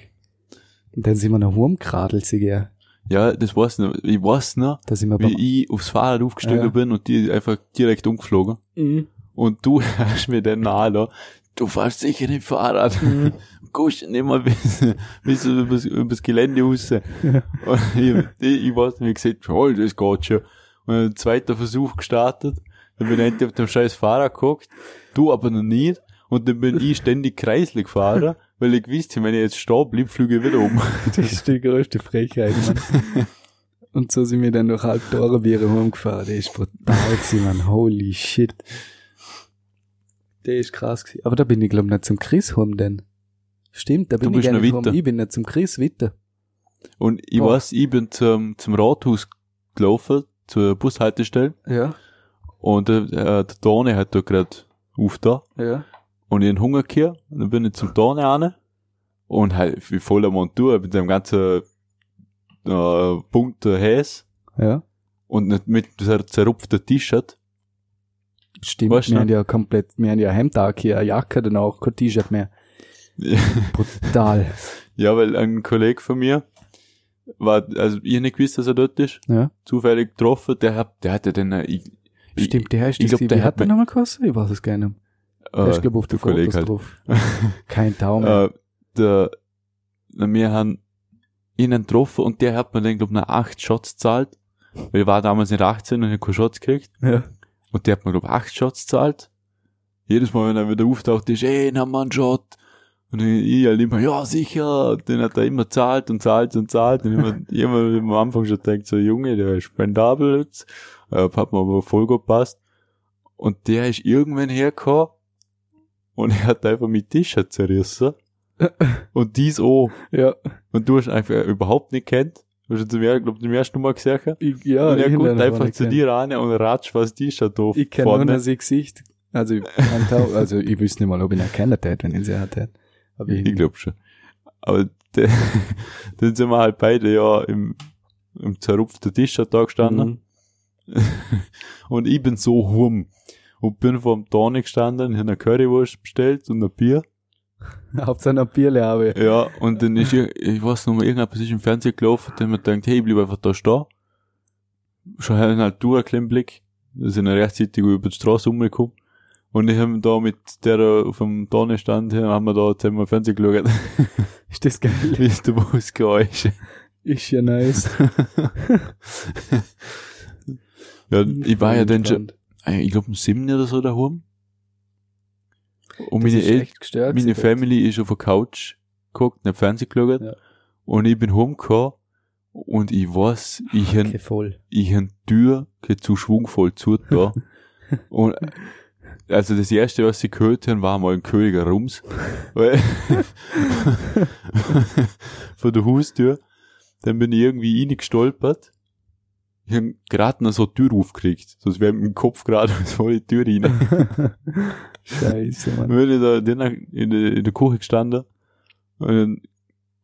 Und dann sind wir noch rumgeradelt, gell.
ja, das weiß ich noch, ich weiß noch,
Da sind wir beim,
wie ich aufs Fahrrad aufgestiegen
Ja.
bin und die einfach direkt umgeflogen.
Mhm.
Und du hast mir dann da, du fährst sicher nicht Fahrrad.
Mhm.
Gehst nicht mal bis, bis übers, übers Gelände raus. Und ich, ich, ich weiß nicht, wie gesagt, oh, das geht schon. Und ein zweiter Versuch gestartet. Dann bin ich endlich auf dem scheiß Fahrrad geguckt. Du aber noch nicht. Und dann bin ich ständig kreislig gefahren, weil ich gewusst habe, wenn ich jetzt stehen bleib, fliege ich wieder um.
Das ist die größte Frechheit, man. Und so sind wir dann durch halb Dorenbiere rumgefahren. Das ist brutal gewesen, man. Holy shit. Der ist krass gewesen. Aber da bin ich, glaub nicht zum Chris heim denn. Stimmt, da bin ich gar nicht heim. Ich bin nicht zum Chris weiter.
Und ich
Oh.
weiß, ich bin zum, zum Rathaus gelaufen, zur Bushaltestelle.
Ja,
Und äh, der Tone hat da gerade auf da.
ja.
Und ich hab Hunger gehabt. Und dann bin ich zum Tone an. Und halt, wie voller Montur, mit dem ganzen, äh, bunten Häs.
Ja.
Und nicht mit dieser zerrupften T-Shirt.
Stimmt,
Weißt
wir haben ja komplett, wir haben ja Hemdtag hier, eine Jacke dann auch, kein T-Shirt mehr. Brutal.
ja, weil ein Kollege von mir war, also ich nicht gewusst, dass er dort ist.
Ja.
Zufällig getroffen. Der hat, der hatte dann, ich,
Stimmt, der heißt
ich
das,
glaub, der hat mir-
nochmal gekostet? Ich weiß es gar nicht. Der
äh,
ist, glaub ich, auf
der
den Fotos
Kollege halt.
drauf. Kein Daumen.
äh, der, wir haben ihn getroffen und der hat mir dann, glaub ich, noch acht Shots zahlt. Weil ich war damals nicht 18 und ich hab keine Shots gekriegt.
Ja.
Und der hat mir, glaub ich, acht Shots zahlt. Jedes Mal, wenn er wieder auftaucht, ist, ey, nimm mal einen Shot. Und ich, halt immer, ja, sicher. Und Den hat er immer zahlt und zahlt und zahlt. Und immer, immer am Anfang schon denkt, so, Junge, der ist spendabel jetzt. Äh, hat mir aber voll gut passt. Und der ist irgendwann hergekommen und er hat einfach mit T-Shirt zerrissen. und dies auch.
Ja.
Und du hast einfach überhaupt nicht kennt. Du hast zum, er- glaub, zum ersten Mal gesehen.
Ich, ja,
und er
ich
kommt einfach zu dir rein und ratscht was T-Shirt doof.
Ich kenne nur sein Gesicht. Also, ich, also, ich wüsste nicht mal, ob ich ihn erkennen hätte, wenn ich ihn sehr hätte. Aber ich,
Ich glaub schon. Aber de, dann sind wir halt beide ja im, im zerrupften T-Shirt da gestanden.
Mhm.
Und ich bin so hurm. Und bin vor dem Tonic gestanden, habe eine Currywurst bestellt und ein Bier.
Hauptsache noch Bierle habe.
Ja, und dann ist, ich weiß noch mal, irgendetwas ist im Fernsehen gelaufen, dann mir gedacht, hey, ich bleib einfach da stehen. Schon halt durch, einen kleinen Blick. Wir sind rechtzeitig über die Straße rumgekommen. Und ich habe da mit der auf dem Tonne stand, haben wir da zusammen Fernsehen geschaut.
Ist das geil?
Wie ist der Busgeräusch?
Ist ja nice.
Ja, ich war ja dann schon, äh, ich glaube, um sieben oder so daheim. Und
Das
meine,
echt gestört.
meine. Family ist auf der Couch geguckt, nicht Fernsehen geschaut.
Ja.
Und ich bin heimgekommen und ich weiß, ich
Okay, voll.
ich die Tür zu schwungvoll zu da. und also das erste, was sie gehört haben, war mal ein Königer Rums. Weil von der Haustür. Dann bin ich irgendwie reingestolpert. Ich hab gerade noch so die Tür aufgekriegt. Sonst wäre mit dem Kopf gerade so in die Tür rein.
Scheiße, Mann.
bin ich da in der, in der Küche gestanden. Und dann,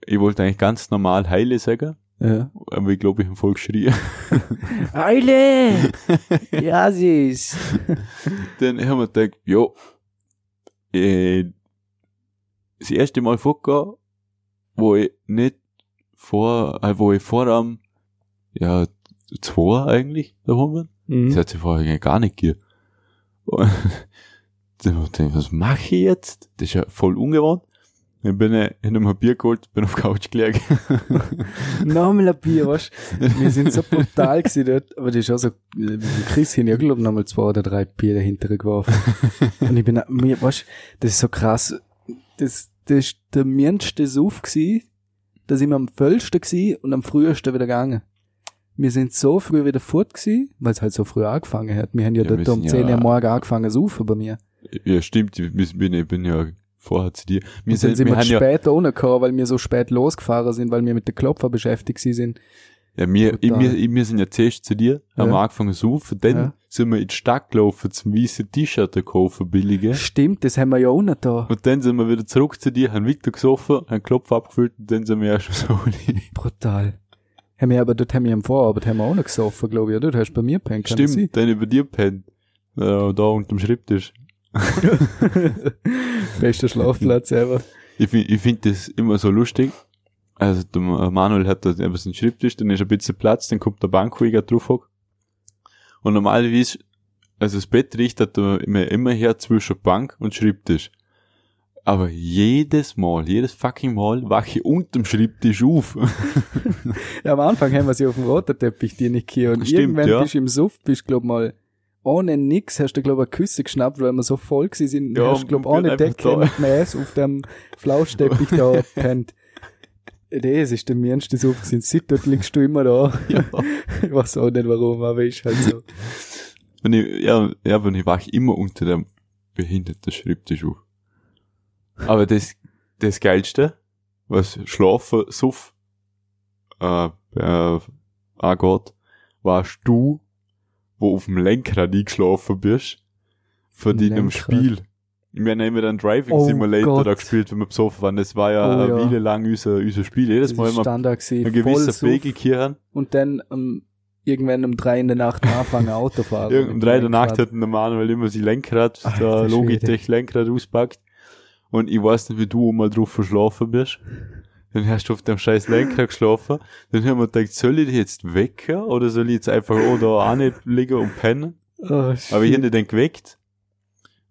ich wollte eigentlich ganz normal Heile sagen.
Ja.
Aber ich glaube, ich habe voll geschrien.
Eile! ja, ist.
dann haben wir gedacht, jo, äh, das erste Mal vorgegangen, wo ich nicht vor, äh, wo ich vor am, ja, zwei eigentlich daheim bin. Das
Mhm.
hat sie vorher gar nicht gegeben. Und dann hab ich was mache ich jetzt? Das ist ja voll ungewohnt. Dann bin ich in einem Bier geholt, bin auf die Couch gelegen.
Nochmal ein Bier, weißt? Wir sind so brutal gewesen dort, aber das ist auch so, äh, Chris glaub ich, nochmal zwei oder drei Bier dahinter geworfen. Und ich bin, mir, weißt das ist so krass. Das, das ist der mindeste Suff gewesen, da sind wir am vollsten gewesen und am frühesten wieder gegangen. Wir sind so früh wieder fort gewesen, weil es halt so früh angefangen hat. Wir haben ja,
Ja,
dort
wir
um
sind
10 Uhr
ja-
morgen angefangen zu saufen bei mir.
ja, stimmt, ich bin, ich bin ja vorher zu dir. Wir
Und dann sind wir
haben ja,
später runtergekommen, weil wir so spät losgefahren sind, weil wir mit den Klopfer beschäftigt sind.
ja, wir, ich, wir, wir sind ja zuerst zu dir, haben
Ja.
angefangen zu saufen, dann
Ja.
sind wir in die Stadt gelaufen zum weißen T-Shirt kaufen, billige.
Stimmt, das haben wir ja auch noch da.
Und dann sind wir wieder zurück zu dir, haben weiter gesoffen, haben Klopf abgefüllt und dann sind wir erst so
Brutal. Haben wir aber dort haben wir am Vorabend haben wir auch noch gesoffen, glaube ich. Du hast bei mir pennt?
Stimmt, dann über dir pennt. Äh, da unterm Schreibtisch.
Bester Schlafplatz ever.
Ich finde ich find das immer so lustig. Also der Manuel hat da eben so einen Schreibtisch, dann ist ein bisschen Platz, dann kommt der Bankkollege drauf hock. Und normalerweise, also das Bett richtet immer, immer her zwischen Bank und Schreibtisch. Aber jedes Mal, jedes fucking Mal wache ich unterm Schreibtisch auf.
Ja, am Anfang haben wir sie auf dem roten Teppich die nicht hier und
Stimmt,
irgendwann
ja.
bist du im Suff, bist glaub mal ohne nix, hast du glaub eine Küsse geschnappt, weil wir so voll gewesen sind.
Ja,
hast glaub ohne
einfach
Decke
da.
mit Mäß auf dem Flauschteppich da pennt. Das ist der mindeste Suff gewesen. Seit dort liegst du immer da.
ja.
Ich weiß auch nicht warum, aber ist halt so.
Und ich, ja, ja, und ich wache immer unter dem behinderten Schreibtisch auf. Aber das, das Geilste, was Schlafen, Suff, äh, äh, angeht, warst du, wo auf dem Lenkrad eingeschlafen bist, von deinem? Spiel. Wir haben immer den Driving
Oh
Simulator
Gott.
da gespielt, wenn wir besoffen waren. Das war ja
Oh
eine
ja.
Weile lang unser, unser Spiel. Jedes
Das
Mal, wenn wir
Standard gewesen.
gewissen
Suff.
Pegel kehren,
Und dann um, irgendwann um drei in der Nacht anfangen Auto fahren.
Irgend- um drei
dem
der Nacht hat der Manuel immer sein Lenkrad,
Alter
der. Logitech Lenkrad auspackt. Und ich weiß nicht, wie du mal drauf verschlafen bist. Dann hast du auf dem scheiß Lenkrad geschlafen. Dann haben wir gedacht, soll ich dich jetzt wecken oder soll ich jetzt einfach da auch nicht liegen und pennen?
Oh,
Aber ich
shit.
hätte den geweckt.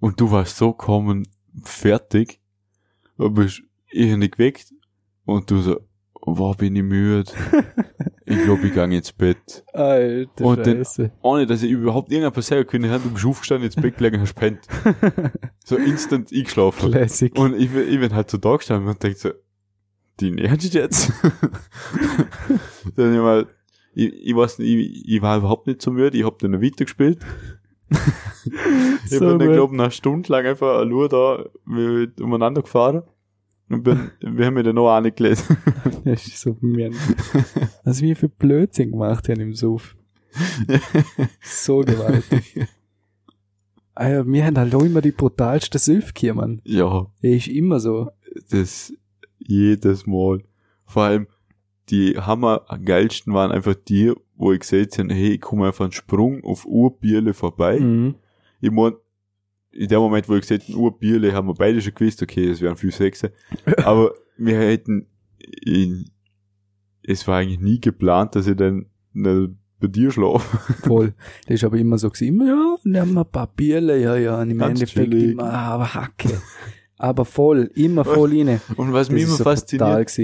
Und du warst so kommen fertig. Aber ich, ich hab dich geweckt. Und du so, wow, bin ich müde. ich glaube, ich gehe ins Bett.
Alter
Und
Scheiße.
Ohne, dass ich überhaupt irgendwas sagen können, du bist aufgestanden, ins Bett gelegen, hast pennt. So instant eingeschlafen.
Classic.
Und ich, bin- ich bin halt so da gestanden und denk so, die nervt jetzt? dann ich mal, ich, ich weiß nicht, ich, ich war überhaupt nicht so müde, ich hab dann noch weitergespielt. ich
So
bin dann,
gut.
glaub ich, eine Stunde lang einfach nur da umeinander gefahren. Bin, wir haben mir dann noch auch nicht gelesen.
Das ist so mir. Was wir für Blödsinn gemacht haben im Suff. So gewaltig. Alter, wir haben halt auch immer die brutalsten Süffkier, Mann.
ja,
ist immer so.
das jedes Mal. Vor allem, die hammer geilsten waren einfach die, wo ich gesehen habe, hey, ich komme einfach einen Sprung auf Urbierle vorbei.
Mhm.
Ich mein, in dem Moment, wo ich gesagt habe, Urbierle, haben wir beide schon gewusst, okay, es wären viel Sechse. Aber wir hätten, in, es war eigentlich nie geplant, dass ich dann bei dir schlafe.
Voll. Das ist aber immer so gewesen. Immer, ja, nehmen wir ein paar Bierle, ja, ja. Und im
Ganz
Endeffekt
chillig.
immer, ah, aber Hacke. Aber voll, immer voll rein.
Und was
Das
mich immer
so
fasziniert,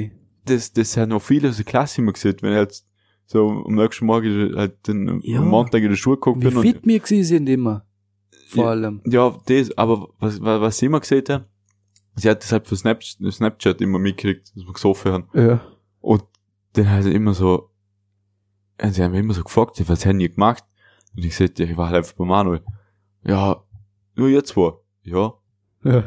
das, das haben noch viele aus der Klasse immer gesehen, wenn ich halt so am nächsten Morgen halt dann
Ja.
am Montag in der Schule geguckt
Wie
bin und
fit wir gewesen sind immer. Vor
Ja.
allem.
Ja, das, aber was, was, was sie immer gesehen haben, sie hat das halt für Snap, Snapchat immer mitgekriegt, dass wir gesoffen haben.
Ja.
Und dann hat sie immer so, sie haben mich immer so gefragt, was haben die gemacht? Und ich sagte, ja, ich war halt einfach bei Manuel. Ja, nur ihr zwei. Ja,
Ja.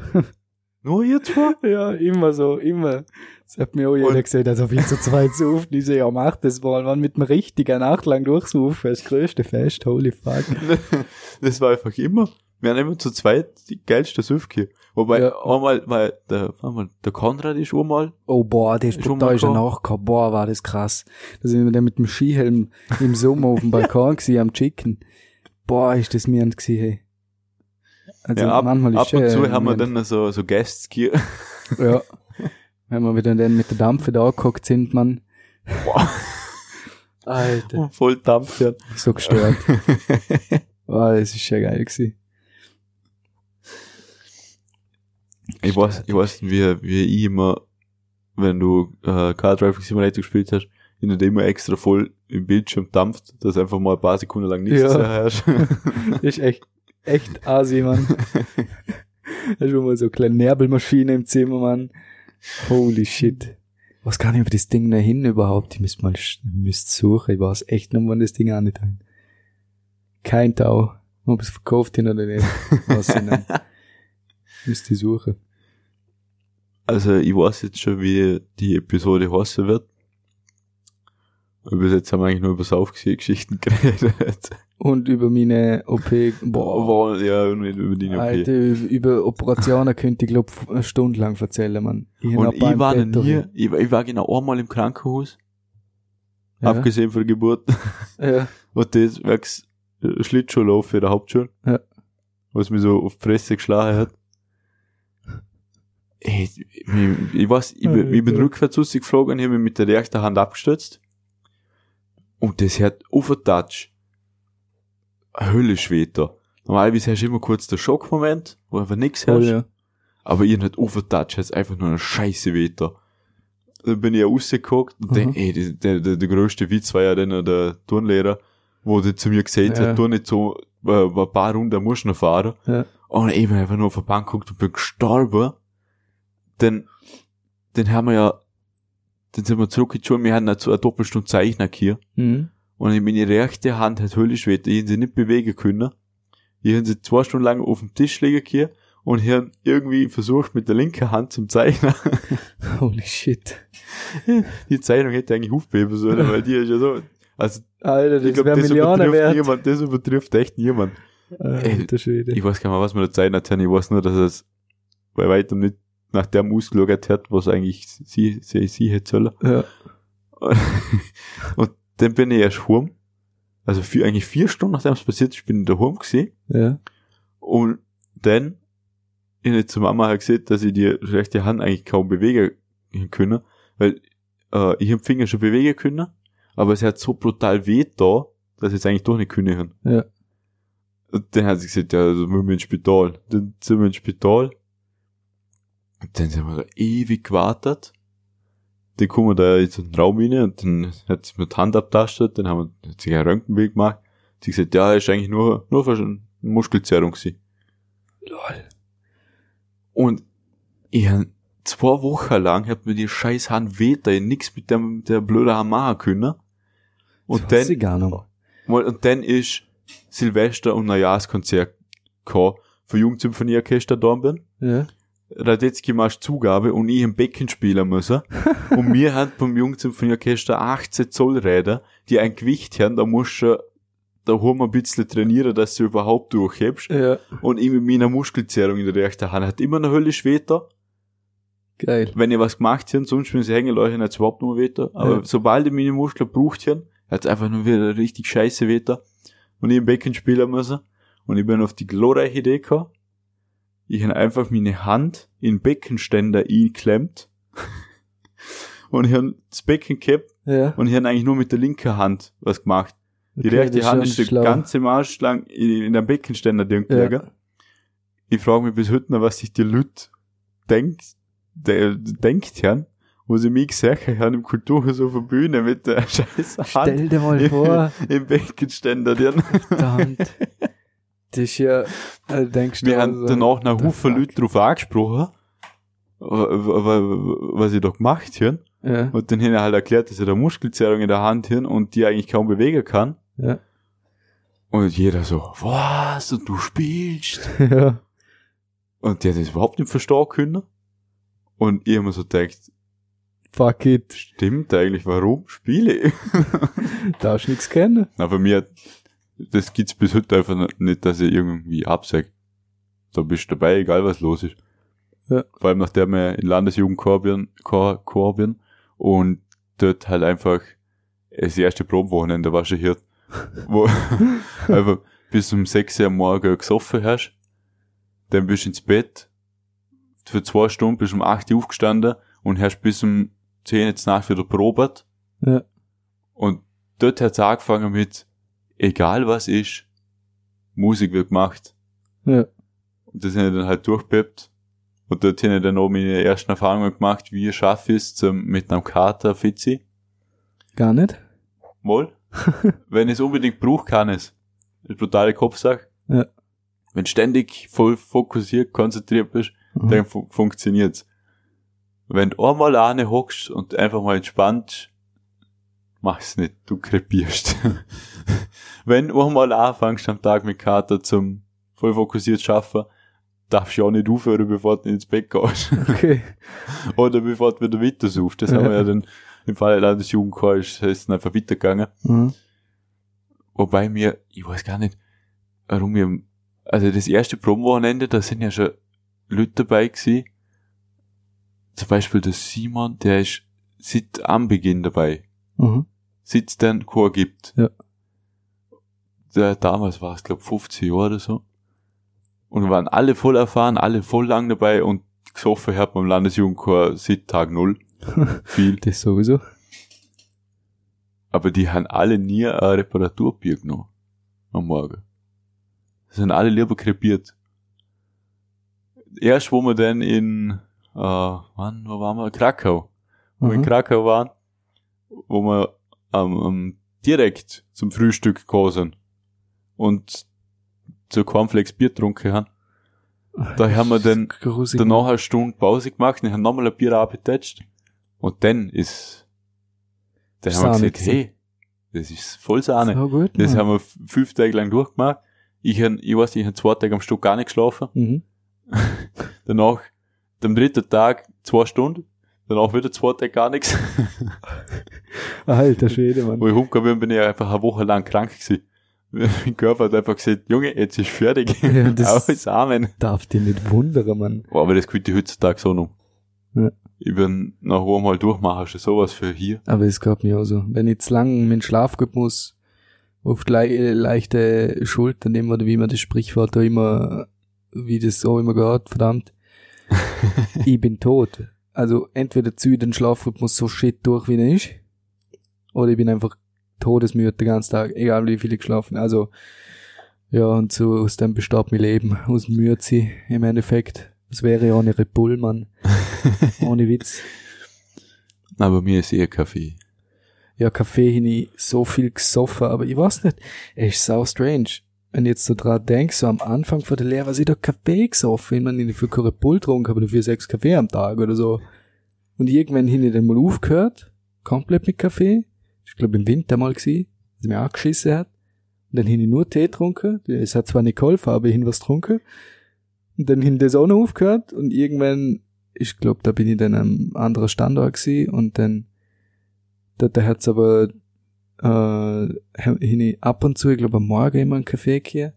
Nur ihr zwei?
Ja, immer so, immer. Das hat mir auch jeder
Und-
gesagt, also viel zu zweit saufen. Ich so, ja, mach das mal, man mit einem richtigen Nacht lang durchsaufen, das größte Fest, holy fuck.
das war einfach immer, wir haben immer zu zweit die geilste Süffke. Wobei,
Ja.
einmal, weil der, einmal, der Konrad ist schon mal,
Oh, boah, der ist brutal
mal
schon
gekommen?
nachgekommen. Boah, war das krass. Da sind wir dann mit dem Skihelm im Sommer auf dem Balkon gewesen, am Chicken. Boah, ist das mirend gewesen, hey. Also,
ja, ab, ab und zu haben wir dann so, so Guests hier.
Ja. Wenn wir wieder dann mit der Dampfe da angeguckt sind, man.
Boah.
Alter.
voll Dampf, ja.
So gestört. Boah, das ist schon geil gewesen.
Ich weiß, ich weiß nicht, wie, wie ich immer, wenn du äh, Car Driving Simulator gespielt hast, in der immer extra voll im Bildschirm dampft, dass einfach mal ein paar Sekunden lang nichts
Ja. Das ist echt, echt asi, Mann. Da ist schon mal so eine kleine Närbelmaschine im Zimmer, Mann. Holy shit. Ich weiß gar nicht, ob das Ding da hin überhaupt. Ich müsste mal, müsst suchen. Ich weiß echt nicht, wann das Ding auch nicht hin. Kein Tau. Ob es verkauft hin oder nicht. Weiß ich nicht. Müsste ich suchen.
Also ich weiß jetzt schon, wie die Episode heißen wird. Bis jetzt haben wir eigentlich nur über Saufgeschichten geredet.
Und über meine OP, boah.
Boah, ja, über die OP.
Alter, über Operationen könnte ich glaub eine Stunde lang erzählen, Mann. Ich
Und ich war
Bett
nie,
daheim.
ich, war- ich war genau einmal im Krankenhaus,
Ja.
abgesehen von der Geburt.
Ja.
Und das wächst Schlittschuhlauf für der Hauptschule.
Ja.
Was mich so auf die Fresse geschlagen hat. Ey, ich, ich weiß, ich, bin- ich bin rückwärts rausgeflogen und ich habe mich mit der rechten Hand abgestützt. Und das hat auf den Touch höllisch da. Normalerweise hast du immer kurz den Schockmoment, wo einfach nichts hast.
ja.
Aber ihr nicht auf den Touch hat's einfach nur eine scheiße da. Dann bin ich ja rausgeguckt und denk,
Mhm.
ey, der, der, der, der größte Witz war ja dann der Turnlehrer, wo der zu mir gesagt
Ja.
hat, tu nicht so, äh, ein paar Runden musst du noch fahren.
Ja.
Und ich bin einfach nur auf der Bank geguckt und bin gestorben. Dann, dann haben wir ja, dann sind wir zurück in die Schule, wir haben dazu eine Doppelstunde Zeichner hier.
Mhm.
Und meine rechte Hand hat höllisch weh, ich habe sie nicht bewegen können. Ich habe sie zwei Stunden lang auf dem Tisch liegen hier und ich habe irgendwie versucht mit der linken Hand zum Zeichnen.
Holy shit.
Die Zeichnung hätte eigentlich aufbeben sollen, weil die ist ja so, also
Alter,
ich
das
glaube,
wäre
das
Millionen
übertrifft
wert.
niemand, das übertrifft echt niemand.
Alter Schwede.
Ich weiß gar nicht mehr, was man da zeichnet hat, ich weiß nur, dass es bei weitem nicht nach dem ausgeschaut hat, was eigentlich sie, sie, sie hätte sollen.
Ja.
Und dann bin ich erst heim. Also vier, eigentlich vier Stunden nachdem es passiert ist, bin ich daheim gesehen.
Ja.
Und dann, ich hab zur Mama halt gesehen, dass ich die rechte Hand eigentlich kaum bewegen können, weil äh, ich hab den Finger schon bewegen können, aber es hat so brutal weh da, dass ich es eigentlich doch nicht können haben.
Ja.
Und dann hat sie gesagt, ja, also müssen wir ins Spital. Dann sind wir ins Spital. Und dann sind wir da ewig gewartet. die kommen da in so einen Raum rein und dann hat sie mir die Hand abtastet, dann haben wir, hat sich ein Röntgenbild gemacht. Sie gesagt, ja, ist eigentlich nur, nur für eine Muskelzerrung gewesen.
Lol.
Und ich hab zwei Wochen lang hat mir die scheiß Hand weht, da ich nix mit dem, mit der blöden Hand machen können. Und
das
dann,
gar nicht.
Und dann ist Silvester und Neujahrskonzert gekommen für Jugendsymphonieorchester da bin.
Ja.
Radetzky machst Zugabe und ich im Becken spielen müssen. und wir haben beim Jugendsymphonieorchester 18 Zoll Räder, die ein Gewicht haben, da musst du da haben wir ein bisschen trainieren, dass du überhaupt durchhebst.
Ja.
Und ich mit meiner Muskelzerrung in der rechten Hand hat immer eine Hölle Schweter.
Geil.
Wenn ihr was gemacht habt, sonst wenn sie hängen, Leute, es überhaupt nur Wetter. Aber
Ja.
sobald ich meine Muskeln braucht habe, hat es einfach nur wieder richtig scheiße Wetter. Und ich im Becken spielen müssen. Und ich bin auf die glorreiche Idee gekommen. Ich habe einfach meine Hand in den Beckenständer eingeklemmt. und ich habe das Becken gehabt
Ja.
und ich habe eigentlich nur mit der linken Hand was gemacht. Die
Okay,
rechte Hand ist der
schlau.
ganze Marsch lang in, in der Beckenständer drin gelegen.
Ja.
Ich frage mich bis heute noch, was sich die Leute denkt, de, denkt haben, wo sie mich gesehen haben im Kulturhaus auf der Bühne mit der scheiß Hand
Stell dir mal vor,
im Beckenständer drin.
verdammt. Das ist ja, äh, denkst du,
Wir haben
also,
danach noch
the
Haufen? Leute drauf angesprochen, wa- wa- wa- was ich da gemacht habe.
Ja.
Und dann haben halt erklärt, dass ich da Muskelzerrung in der Hand habe und die eigentlich kaum bewegen kann.
Ja.
Und jeder so, was? Und du spielst?
ja.
Und der hat das überhaupt nicht verstehen können. Und ich mir so gedacht,
Fuck it.
stimmt eigentlich, warum spiele ich?
Darfst nichts kennen.
Aber mir, das gibt's bis heute einfach nicht, dass ich irgendwie absag. Da bist du dabei, egal was los ist.
Ja.
Vor allem nachdem wir in Landesjugendchor bin, Chor, Chor bin und dort halt einfach das erste Probenwochenende war schon hier, wo einfach bis um 6 Uhr am Morgen gesoffen hast, dann bist du ins Bett, für zwei Stunden bist du um 8 Uhr aufgestanden und hast bis um 10 Uhr Nacht wieder probert.
Ja.
Und dort hat's angefangen mit, egal was ist, Musik wird gemacht.
Ja.
Und das habe ich dann halt durchgepept. Und dort habe ich dann auch meine ersten Erfahrungen gemacht, wie ich schaffe es zum, mit einem Kater Fitzi.
Gar nicht.
Wohl. Wenn ich es unbedingt brauche, kann es. Das brutale Kopfsache.
Ja.
Wenn ständig voll fokussiert, konzentriert bist,
Mhm.
dann fu funktioniert's. Wenn du einmal eine hockst und einfach mal entspannt, mach's nicht, du krepierst. Wenn du einmal anfängst am Tag mit Kater zum voll fokussiert schaffen, darfst du auch nicht aufhören, bevor du ins Bett gehst.
Okay.
Oder bevor du wieder weiter suchst. Das haben wir ja dann im Fall des Jugendchor ist es dann einfach weitergegangen.
Mhm.
Wobei mir, ich weiß gar nicht, warum wir, also das erste Probenwochenende, da sind ja schon Leute dabei gewesen. Zum Beispiel der Simon, der ist seit am Beginn dabei.
Mhm.
Es den Chor gibt.
Ja.
Der, damals war es, glaube 15 Jahre oder so. Und waren alle voll erfahren, alle voll lang dabei und gesoffen hat beim Landesjugendchor seit Tag Null. Viel.
Das sowieso.
Aber die haben alle nie ein Reparaturbier genommen. Am Morgen. Die sind alle lieber krepiert. Erst wo wir dann in, äh, wann, wo waren wir? Krakau. Wo wir in
Mhm.
Krakau waren, wo wir ähm, direkt zum Frühstück gekommen und zu Cornflakes Bier getrunken haben. Da haben wir dann danach eine Stunde Pause gemacht und haben nochmal ein Bier abgetatscht. Und dann ist, dann haben wir
Sahne
gesagt, hey, das ist voll Sahne.
So gut.
Das
Mann.
haben wir fünf Tage lang durchgemacht. Ich hab, ich weiß, ich hab zwei Tage am Stück gar nicht geschlafen.
Mhm.
Danach, am dritten Tag, zwei Stunden. Danach wieder zwei Tage gar nichts.
Alter Schwede, Mann.
Wo ich rumgekommen bin, bin ich einfach eine Woche lang krank gewesen. Mein Körper hat einfach gesagt, Junge, jetzt ist fertig.
Ja, das-
Alles Amen.
Darf dich nicht wundern, Mann.
Oh, aber das könnte ich heutzutage so noch.
Ja.
Ich bin nach einmal durchmachen, schon sowas für hier.
Aber es gab mir auch so. Wenn ich zu lang mit Schlafrhythmus auf le leichte Schulter nehmen oder wie man das Sprichwort da immer, wie das auch immer geht, verdammt. ich bin tot. Also entweder ziehe ich den Schlafrhythmus so shit durch, wie er ist, oder ich bin einfach todesmüde den ganzen Tag, egal wie viel ich geschlafen. Also, ja, und so aus dem besteht mein Leben, aus dem Mützi im Endeffekt. Das wäre ja ohne Red Bull, Mann. ohne Witz.
Aber mir ist eher Kaffee.
Ja, Kaffee habe ich so viel gesoffen, aber ich weiß nicht, es ist so strange. Wenn ich jetzt so dran denke, so am Anfang von der Lehre, was ich da Kaffee gesoffen, ich meine, für keine Bull aber dafür sechs Kaffee am Tag oder so. Und irgendwann hin ich dann mal aufgehört, komplett mit Kaffee. Ich glaube im Winter mal gewesen, als mir angeschissen hat. Und dann hin ich nur Tee getrunken. Es hat zwar nicht geholfen, aber ich hin was getrunken. Und dann hin das auch noch aufgehört. Und irgendwann, ich glaube, da bin ich dann am anderen Standort gewesen. Und dann, da, da hat's aber, äh, hin ich ab und zu, ich glaube am Morgen immer einen Kaffee hier.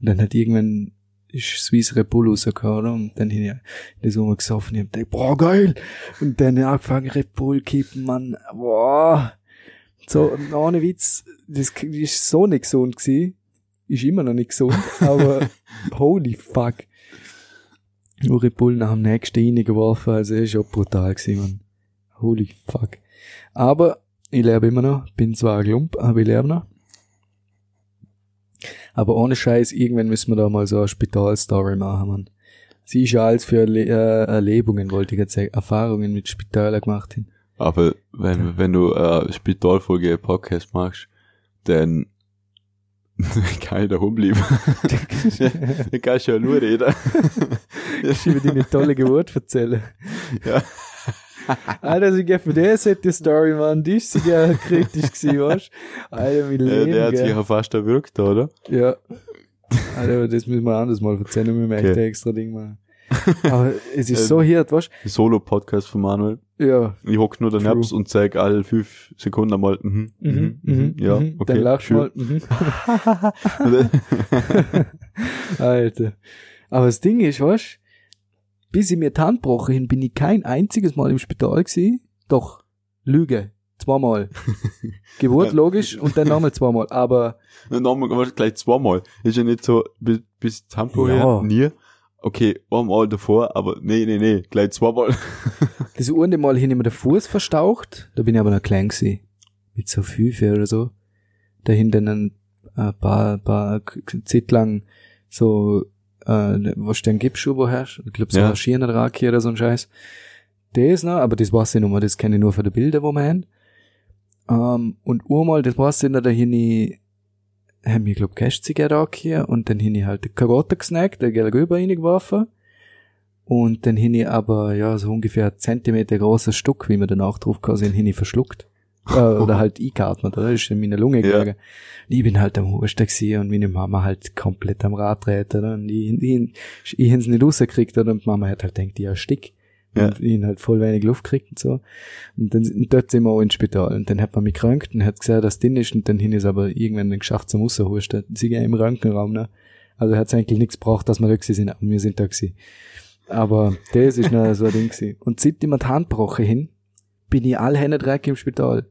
Und dann hat irgendwann ist Swiss Red Bull rausgekommen, oder? Und dann hin ich das immer gesoffen, ich hab gedacht, boah, geil! Und dann hab ich angefangen, Red Bull kippen, man, boah! So, ohne Witz, das ist so nicht gesund gewesen. Ist immer noch nicht gesund, aber holy fuck. Nur Red Bull nach dem nächsten reingeworfen, also ist schon brutal gewesen, man. Holy fuck. Aber ich lebe immer noch, bin zwar ein Klump, aber ich lebe noch. Aber ohne Scheiß, irgendwann müssen wir da mal so eine Spitalstory machen, man. Sie ist ja alles für Erle äh, Erlebungen, wollte ich jetzt sagen, Erfahrungen mit Spitalen gemacht hin.
Aber wenn, wenn du äh, Spitalfolge Podcast machst, dann kann ich da rumbleiben. dann kannst du ja nur reden.
Ich will dir eine tolle Geburt erzählen.
Ja.
Alter, sie für das hätte die Story, man, die ist sogar kritisch gewesen, weißt du? Alter, wie
Äh,
Leben,
der hat sich ja fast erwürgt, oder?
Ja. Alter, das müssen wir anders mal erzählen, wir
Okay.
ein extra Ding machen. Aber es ist so hier, weißt
Solo-Podcast von Manuel.
du? Ja.
Ich hock nur
True.
daneben und zeig alle fünf Sekunden einmal, mhm, mhm, mhm, ja,
mhm.
okay.
Dann lachst du mal. Mhm. Alter. Aber das Ding ist, weißt bis ich mir die Hand gebrochen hin, bin ich kein einziges Mal im Spital gewesen. Doch, Lüge. Zweimal. Geburt, logisch, und dann nochmal zweimal. Aber,
Nochmal, aber gleich zweimal. Ist ja nicht so, bis, bis Tempo
Ja.
her, nie. Okay, einmal davor, aber nee, nee, nee, gleich zweimal.
das eine Mal hin mir den Fuß verstaucht. Da bin ich aber noch klein gewesen. Mit so fünf oder so. Dahin dann ein äh, paar, paar Zeit lang so, äh, was du den Gipsschuh wo hast. Ich glaube, so
Ja.
ein Schirnenrad oder so ein Scheiß. Das noch, aber das weiß ich noch mal, das kenne ich nur von den Bildern, wo wir haben. Ähm, und einmal, das weiß ich noch, da hin ich, haben wir, glaub, Kästzigarre hier und dann hin ich halt die Karotte gesnackt, der Gelgöber reingeworfen. Und dann hin ich aber, ja, so ungefähr ein Zentimeter großes Stück, wie wir danach drauf sind, hin ich verschluckt. äh, oder halt eingeatmet, oder? Ist in meine Lunge
Ja.
gegangen. Und ich bin halt am Husten gewesen und meine Mama halt komplett am Rad treten, oder? Und ich, ich, ich, ich hab's nicht rausgekriegt, oder? Und die Mama hat halt gedacht, ich erstick.
Ja.
Und hab halt voll wenig Luft gekriegt und so. Und dann, und dort sind wir auch ins Spital. Und dann hat man mich krankt und hat gesagt, dass drin ist. Und dann hin ist aber irgendwann dann geschafft zum Raushusten. Sie gehen im Krankenraum, ne? Also hat's eigentlich nichts gebraucht, dass wir da sind, aber wir sind da gewesen. Aber das ist noch so ein Ding gewesen. Und seit ich mir die Hand gebrochen hin, bin ich alle Hände im Spital.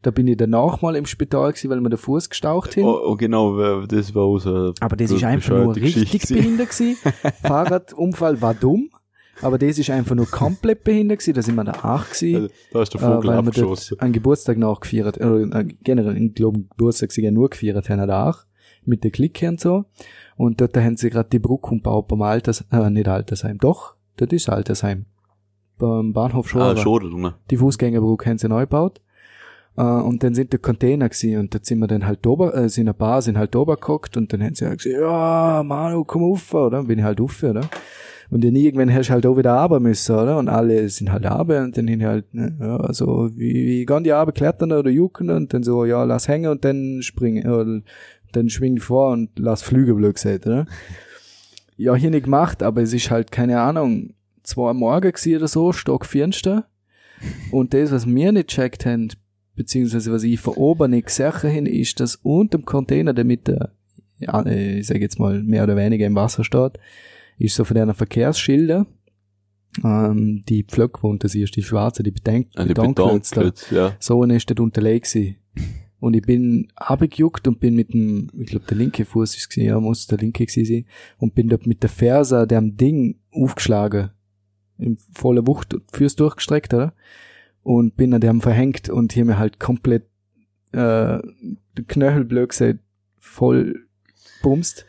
Da bin ich danach mal im Spital gewesen, weil mir der Fuß gestaucht hin.
Oh, oh, genau, weil das war unser
Aber das ist einfach nur richtig behindert gewesen. Fahrradunfall war dumm, aber das ist einfach nur komplett behindert gewesen. Da sind wir da acht gewesen,
Also, da ist der
äh,
Vogel
weil wir
abgeschossen.
dort einen Geburtstag nachgefeiert, oder äh, generell, ich glaube, Geburtstag sind ja nur gefeiert haben da auch, mit der Clique und so. Und dort haben sie gerade die Brücke umgebaut beim Alters, äh, nicht Altersheim, doch, das ist Altersheim. Beim Bahnhof Schora
Ah, schon, ne?
die Fußgängerbrücke haben sie neu gebaut. Äh, und dann sind die Container gewesen und da sind wir dann halt ober, äh, sind ein paar, sind halt ober gehockt und dann haben sie halt gesagt, ja, Manu, komm auf, oder? Und bin ich halt auf, oder? Und dann irgendwann hast du halt auch wieder runter müssen, oder? Und alle sind halt runter und dann hin halt, ne, ja, so, wie, wie gehen die runter, klettern oder jucken und dann so, ja, lass hängen und dann springen, oder dann schwing vor und lass flügen, blöd gesagt, oder? Ja, hier nicht gemacht, aber es ist halt, keine Ahnung, zwei am Morgen oder so, Stock vierster. Und das, was wir nicht checkt haben, beziehungsweise was ich von oben nicht gesehen habe, ist, dass unter dem Container, der mit der, ja, äh, ich sage jetzt mal, mehr oder weniger im Wasser steht, ist so von einer Verkehrsschilder, ähm, die Pflöcke, wo unter sie ist, die schwarze, die Bedenk
Ah, die
Betonklötze
ja.
So eine ist dort unterlegt gewesen. Und ich bin abgejuckt und bin mit dem, ich glaube der linke Fuß ist gewesen, ja, muss der linke gewesen sein, und bin dort mit der Ferse dem Ding aufgeschlagen. In voller Wucht, Fürs durchgestreckt, oder? Und bin an dem verhängt und hier mir halt komplett, äh, die Knöchel blöd gesagt, voll bumst.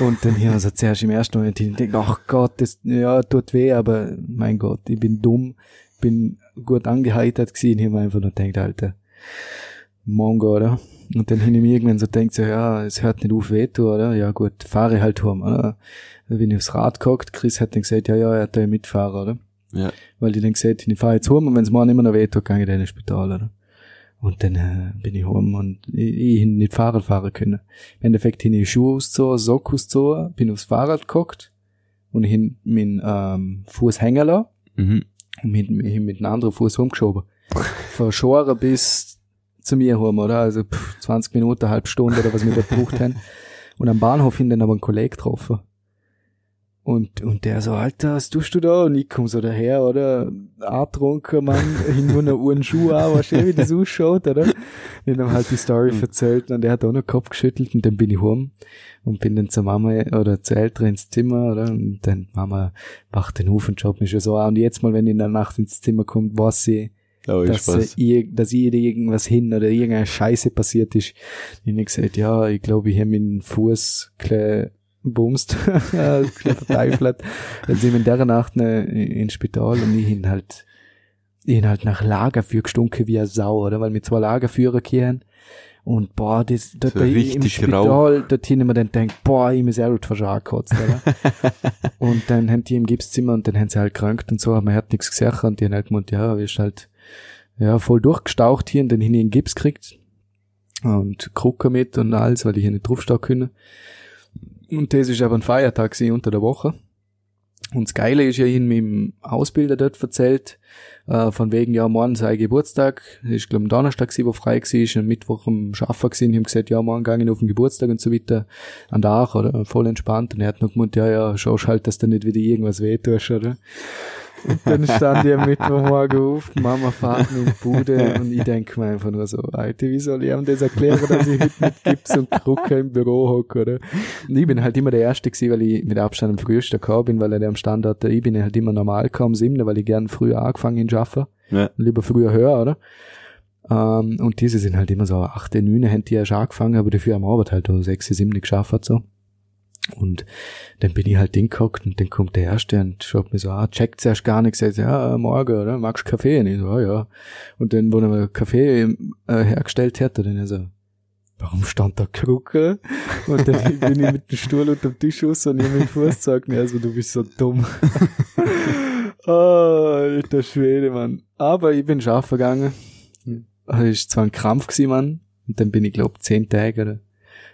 Und dann hier also zuerst im ersten Moment, ich denke, ach Gott, das, ja, tut weh, aber mein Gott, ich bin dumm, bin gut angeheitert. Ich habe einfach nur gedacht, Alter, Mongo, oder? Und dann hin ich mir irgendwann so denkt so, ja, es hört nicht auf weh, oder? Ja gut, fahre halt heim, oder? Dann bin ich aufs Rad gehockt, Chris hat dann gesagt, ja, ja, er hat da mitfahren, oder?
Ja.
Weil die dann gesagt haben, ich fahre jetzt heim und wenn es morgen immer noch weh tut, gehe ich dann ins Spital, oder? Und dann äh, bin ich heim und ich, ich hin nicht Fahrrad fahren können. Im Endeffekt hin ich Schuhe ausgezogen, Socken ausgezogen, bin aufs Fahrrad gehockt und hin meinen ähm, Fuß hängen lassen
Mhm.
und mit, mit, einem anderen Fuß rumgeschoben. Von Schoren bis zu mir heim, oder? Also pff, 20 Minuten, eine halbe Stunde oder was wir dort gebraucht haben. Und am Bahnhof hin dann aber einen Kollegen getroffen. Und, und der so, Alter, was tust du da? Und ich komm so daher, oder? Antrunken, Mann, hin nur noch einen Schuh an, weißt du, wie das ausschaut, oder? Ich hab halt die Story erzählt und der hat auch noch Kopf geschüttelt und dann bin ich heim und bin dann zur Mama oder zur Eltern ins Zimmer, oder? Und dann Mama wacht den auf und schaut mich schon so an. Und jetzt mal, wenn ich in der Nacht ins Zimmer kommt, weiß sie,
ist
dass,
was.
äh, ihr, dass ihr irgendwas hin oder irgendeine Scheiße passiert ist. Ich hab gesagt, ja, ich glaube, ich habe meinen Fuß klein bumst, klein verteifelt. Dann sind wir in der Nacht ne, ins Spital und ich hin halt, ich hin halt nach Lagerfeuer gestunken wie eine Sau, oder? Weil wir zwei Lagerführer kehren. Und boah, das, dort
So
bei- im Spital, dort hin immer dann denkt, boah, ich muss selber verschagen gekotzt, oder? und dann haben die im Gipszimmer und dann haben sie halt krankt und so, aber man hat nichts gesagt und die haben halt gemeint, ja, wir ist halt, ja, voll durchgestaucht hier und dann hin in den Gips gekriegt. Und Krucker mit und alles, weil ich hier nicht draufstehen können. Und das ist aber ein Feiertag unter der Woche. Und das Geile ist ja, ich meinem Ausbilder dort erzählt, äh, von wegen, ja, morgen sei Geburtstag. Ist, glaube ich, am Donnerstag gewesen, wo frei war, am Mittwoch am Schaffen gewesen. Ich hab gesagt, ja, morgen gehe ich auf den Geburtstag und so weiter an der Ach, oder? Voll entspannt. Und er hat noch gemeint, ja, ja, schaust halt, dass du nicht wieder irgendwas wehtust, oder? Und dann stand ich am Mittwochmorgen auf, Mama fährt mich in die Bude und ich denke mir einfach nur so, Alter, wie soll ich ihm das erklären, dass ich heute mit Gips und Krücke im Büro hocke, oder? Und ich bin halt immer der Erste gewesen, weil ich mit Abstand am frühesten gekommen bin, weil er am Standort, ich bin halt immer normal gekommen, um sieben, weil ich gern früher angefangen in Schaffen
Ja.
lieber früher höher, oder? Ähm, und diese sind halt immer so achte, neune, haben die ja schon angefangen, aber dafür am Arbeit halt um sechs, sieben geschafft, so. Und dann bin ich halt hingehockt und dann kommt der Erste und schaut mir so, ah, checkt zuerst gar nichts, sagt, ja, morgen, oder? Magst du Kaffee? Und ich so, ah, ja. Und dann, wo er mir Kaffee äh, hergestellt hat, dann er so, warum stand da Kruke? Und dann bin ich mit dem Stuhl unter dem Tisch raus und ich hab meinen Fuß gesagt, also du bist so dumm. oh, alter Schwede, Mann. Aber ich bin scharf gegangen. Das ist zwar ein Krampf gewesen, Mann. Und dann bin ich, glaub, zehn Tage oder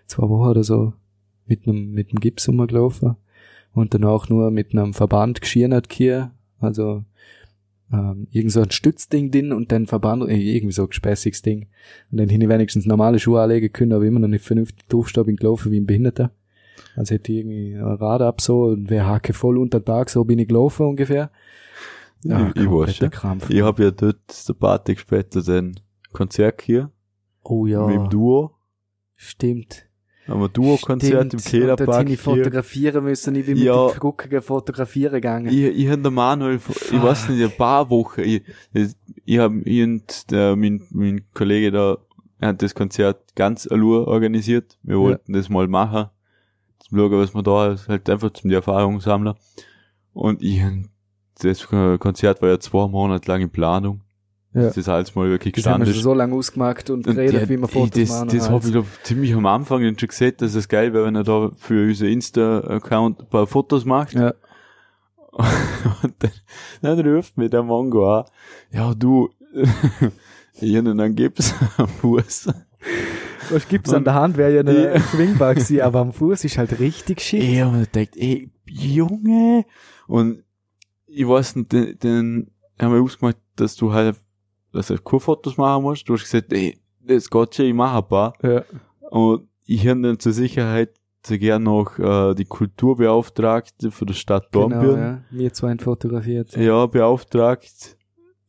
zwei Wochen oder so mit einem, mit einem Gips rumgelaufen. Und danach nur mit einem Verband geschirrt hier. Also, ähm, irgend so ein Stützding drin und dann Verband, äh, irgendwie so ein gespässiges Ding. Und dann hätte ich wenigstens normale Schuhe anlegen können, aber immer noch nicht vernünftig bin gelaufen wie ein Behinderter. Also hätte ich irgendwie ein Rad ab so und wäre Hacke voll unter Tag, so bin ich gelaufen ungefähr.
ich, ich weiß schon.
Krampf.
Ich habe ja dort der Party später den Konzert hier
Oh ja,
mit dem Duo.
stimmt.
Haben wir Duo-Konzert im
dort
Kehlerpark
hätte ich fotografieren müssen, ich bin
Ja.
mit den Krücken fotografieren gegangen.
Ich, ich hab der Manuel, vor- ich weiß nicht, ein paar Wochen, ich, ich, ich hab, ich und der, mein, mein Kollege da, er hat das Konzert ganz allur organisiert. Wir wollten das mal machen. Zum schauen, was wir da, halt einfach zum die Erfahrung sammeln. Und ich, das Konzert war ja zwei Monate lang in Planung.
Ja.
Das ist alles mal wirklich
das haben wir
gestanden.
so lange ausgemacht und
Und
geredet,
ja,
wie wir Fotos
das,
machen.
Das
und
habe ich glaub, ziemlich am Anfang schon gesehen, dass es geil wäre, wenn er da für unser Insta-Account ein paar Fotos macht.
Ja.
Und dann, dann ruft mir der Mongo an, ja du, ich hab einen Gips am Fuß.
Was gibt's an der Hand, wäre ja eine schwingbar gewesen, aber am Fuß ist halt richtig shit.
Ich hab mir gedacht, ey, Junge. Und ich weiß nicht, den, den haben wir ausgemacht, dass du halt, dass du Kurfotos machen musst. Du hast gesagt, ey, das geht schon, ich mache ein paar.
Ja.
Und ich habe dann zur Sicherheit sehr gern noch äh, die Kulturbeauftragte für die Stadt
Genau,
Dornbirn
ja. Wir zwei fotografiert.
ja, beauftragt,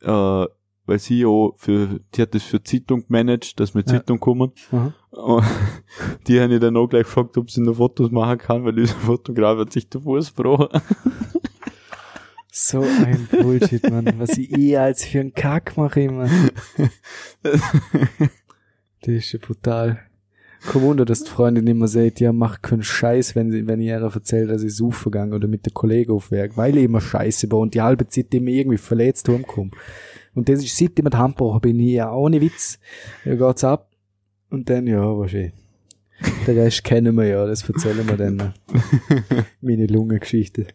äh, weil sie auch für, die hat das für Zeitung gemanagt, dass wir
Ja.
Zeitung kommen.
Aha.
Und die haben ich dann auch gleich gefragt, ob sie noch Fotos machen kann, weil dieser Fotograf hat sich der Fuß gebrochen.
So ein Bullshit, Mann. Was ich eh als für einen Kack mache immer. Das ist ja brutal. Kein Wunder, dass die Freundin immer sagt, ja, mach keinen Scheiß, wenn sie, wenn ich ihr erzählt, dass ich saufen gegangen oder mit der Kollegen aufwerk, weil ich immer Scheiße baue und die halbe Zeit immer irgendwie verletzt rumkomme. Und das ist, seit ich mit Handbrochen bin, ich ja ohne Witz. Ja, geht's ab. Und dann, ja, war schön. Den Rest kennen wir ja, das erzählen wir dann. Meine Lungengeschichte.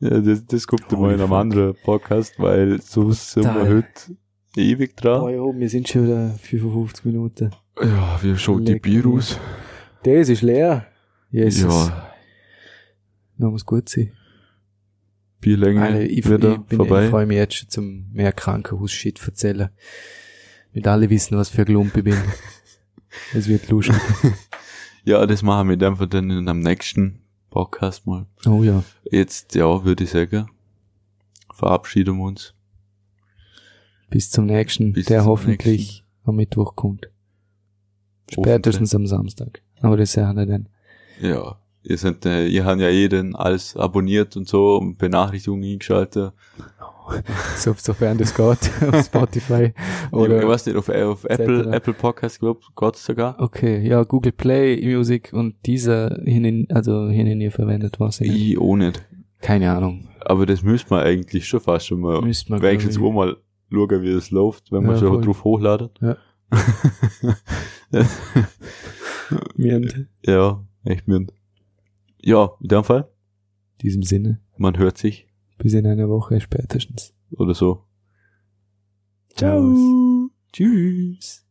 Ja, das, das kommt mal in einem anderen Podcast, weil so sind wir heute ewig dran.
Oh ja, wir sind schon wieder 55 Minuten.
Ja, wie schaut die
Leck
Bier
mich.
aus?
Das ist leer. Jesus.
Ja,
Da muss gut sein.
Bierlänge
Alter, ich, ich,
wieder
bin,
vorbei.
ich freue mich jetzt schon zum mehr Krankenhaus-Shit erzählen. Nicht alle wissen, was für ein Glump ich bin. Es wird lustig.
Ja, das machen wir einfach dann in einem nächsten Podcast mal.
Oh ja.
Jetzt, ja, würde ich sagen, verabschieden wir uns.
Bis zum nächsten,
Bis
der
zum
hoffentlich am Mittwoch kommt. Spätestens am Samstag. Aber das sagen wir dann.
Ja, ihr seid, äh, ihr habt ja jeden alles abonniert und so und Benachrichtigungen eingeschaltet.
So, sofern das geht, auf Spotify.
Oder, ich weiß nicht, auf, auf Apple. Apple Podcast, glaub, geht's sogar.
okay, ja, Google Play Music und dieser hin, also hin ihr verwendet was. ich.
Ich auch nicht.
Keine Ahnung.
Aber das müsste man eigentlich schon fast schon mal,
Müsste man,
wenigstens auch mal schauen, wie das läuft, wenn man
Ja,
schon
voll.
drauf hochladet.
Ja. In
ja, echt mir. Ja, in dem Fall,
diesem Sinne,
man hört sich
bis in einer Woche spätestens.
oder so.
Ciao.
Tschüss.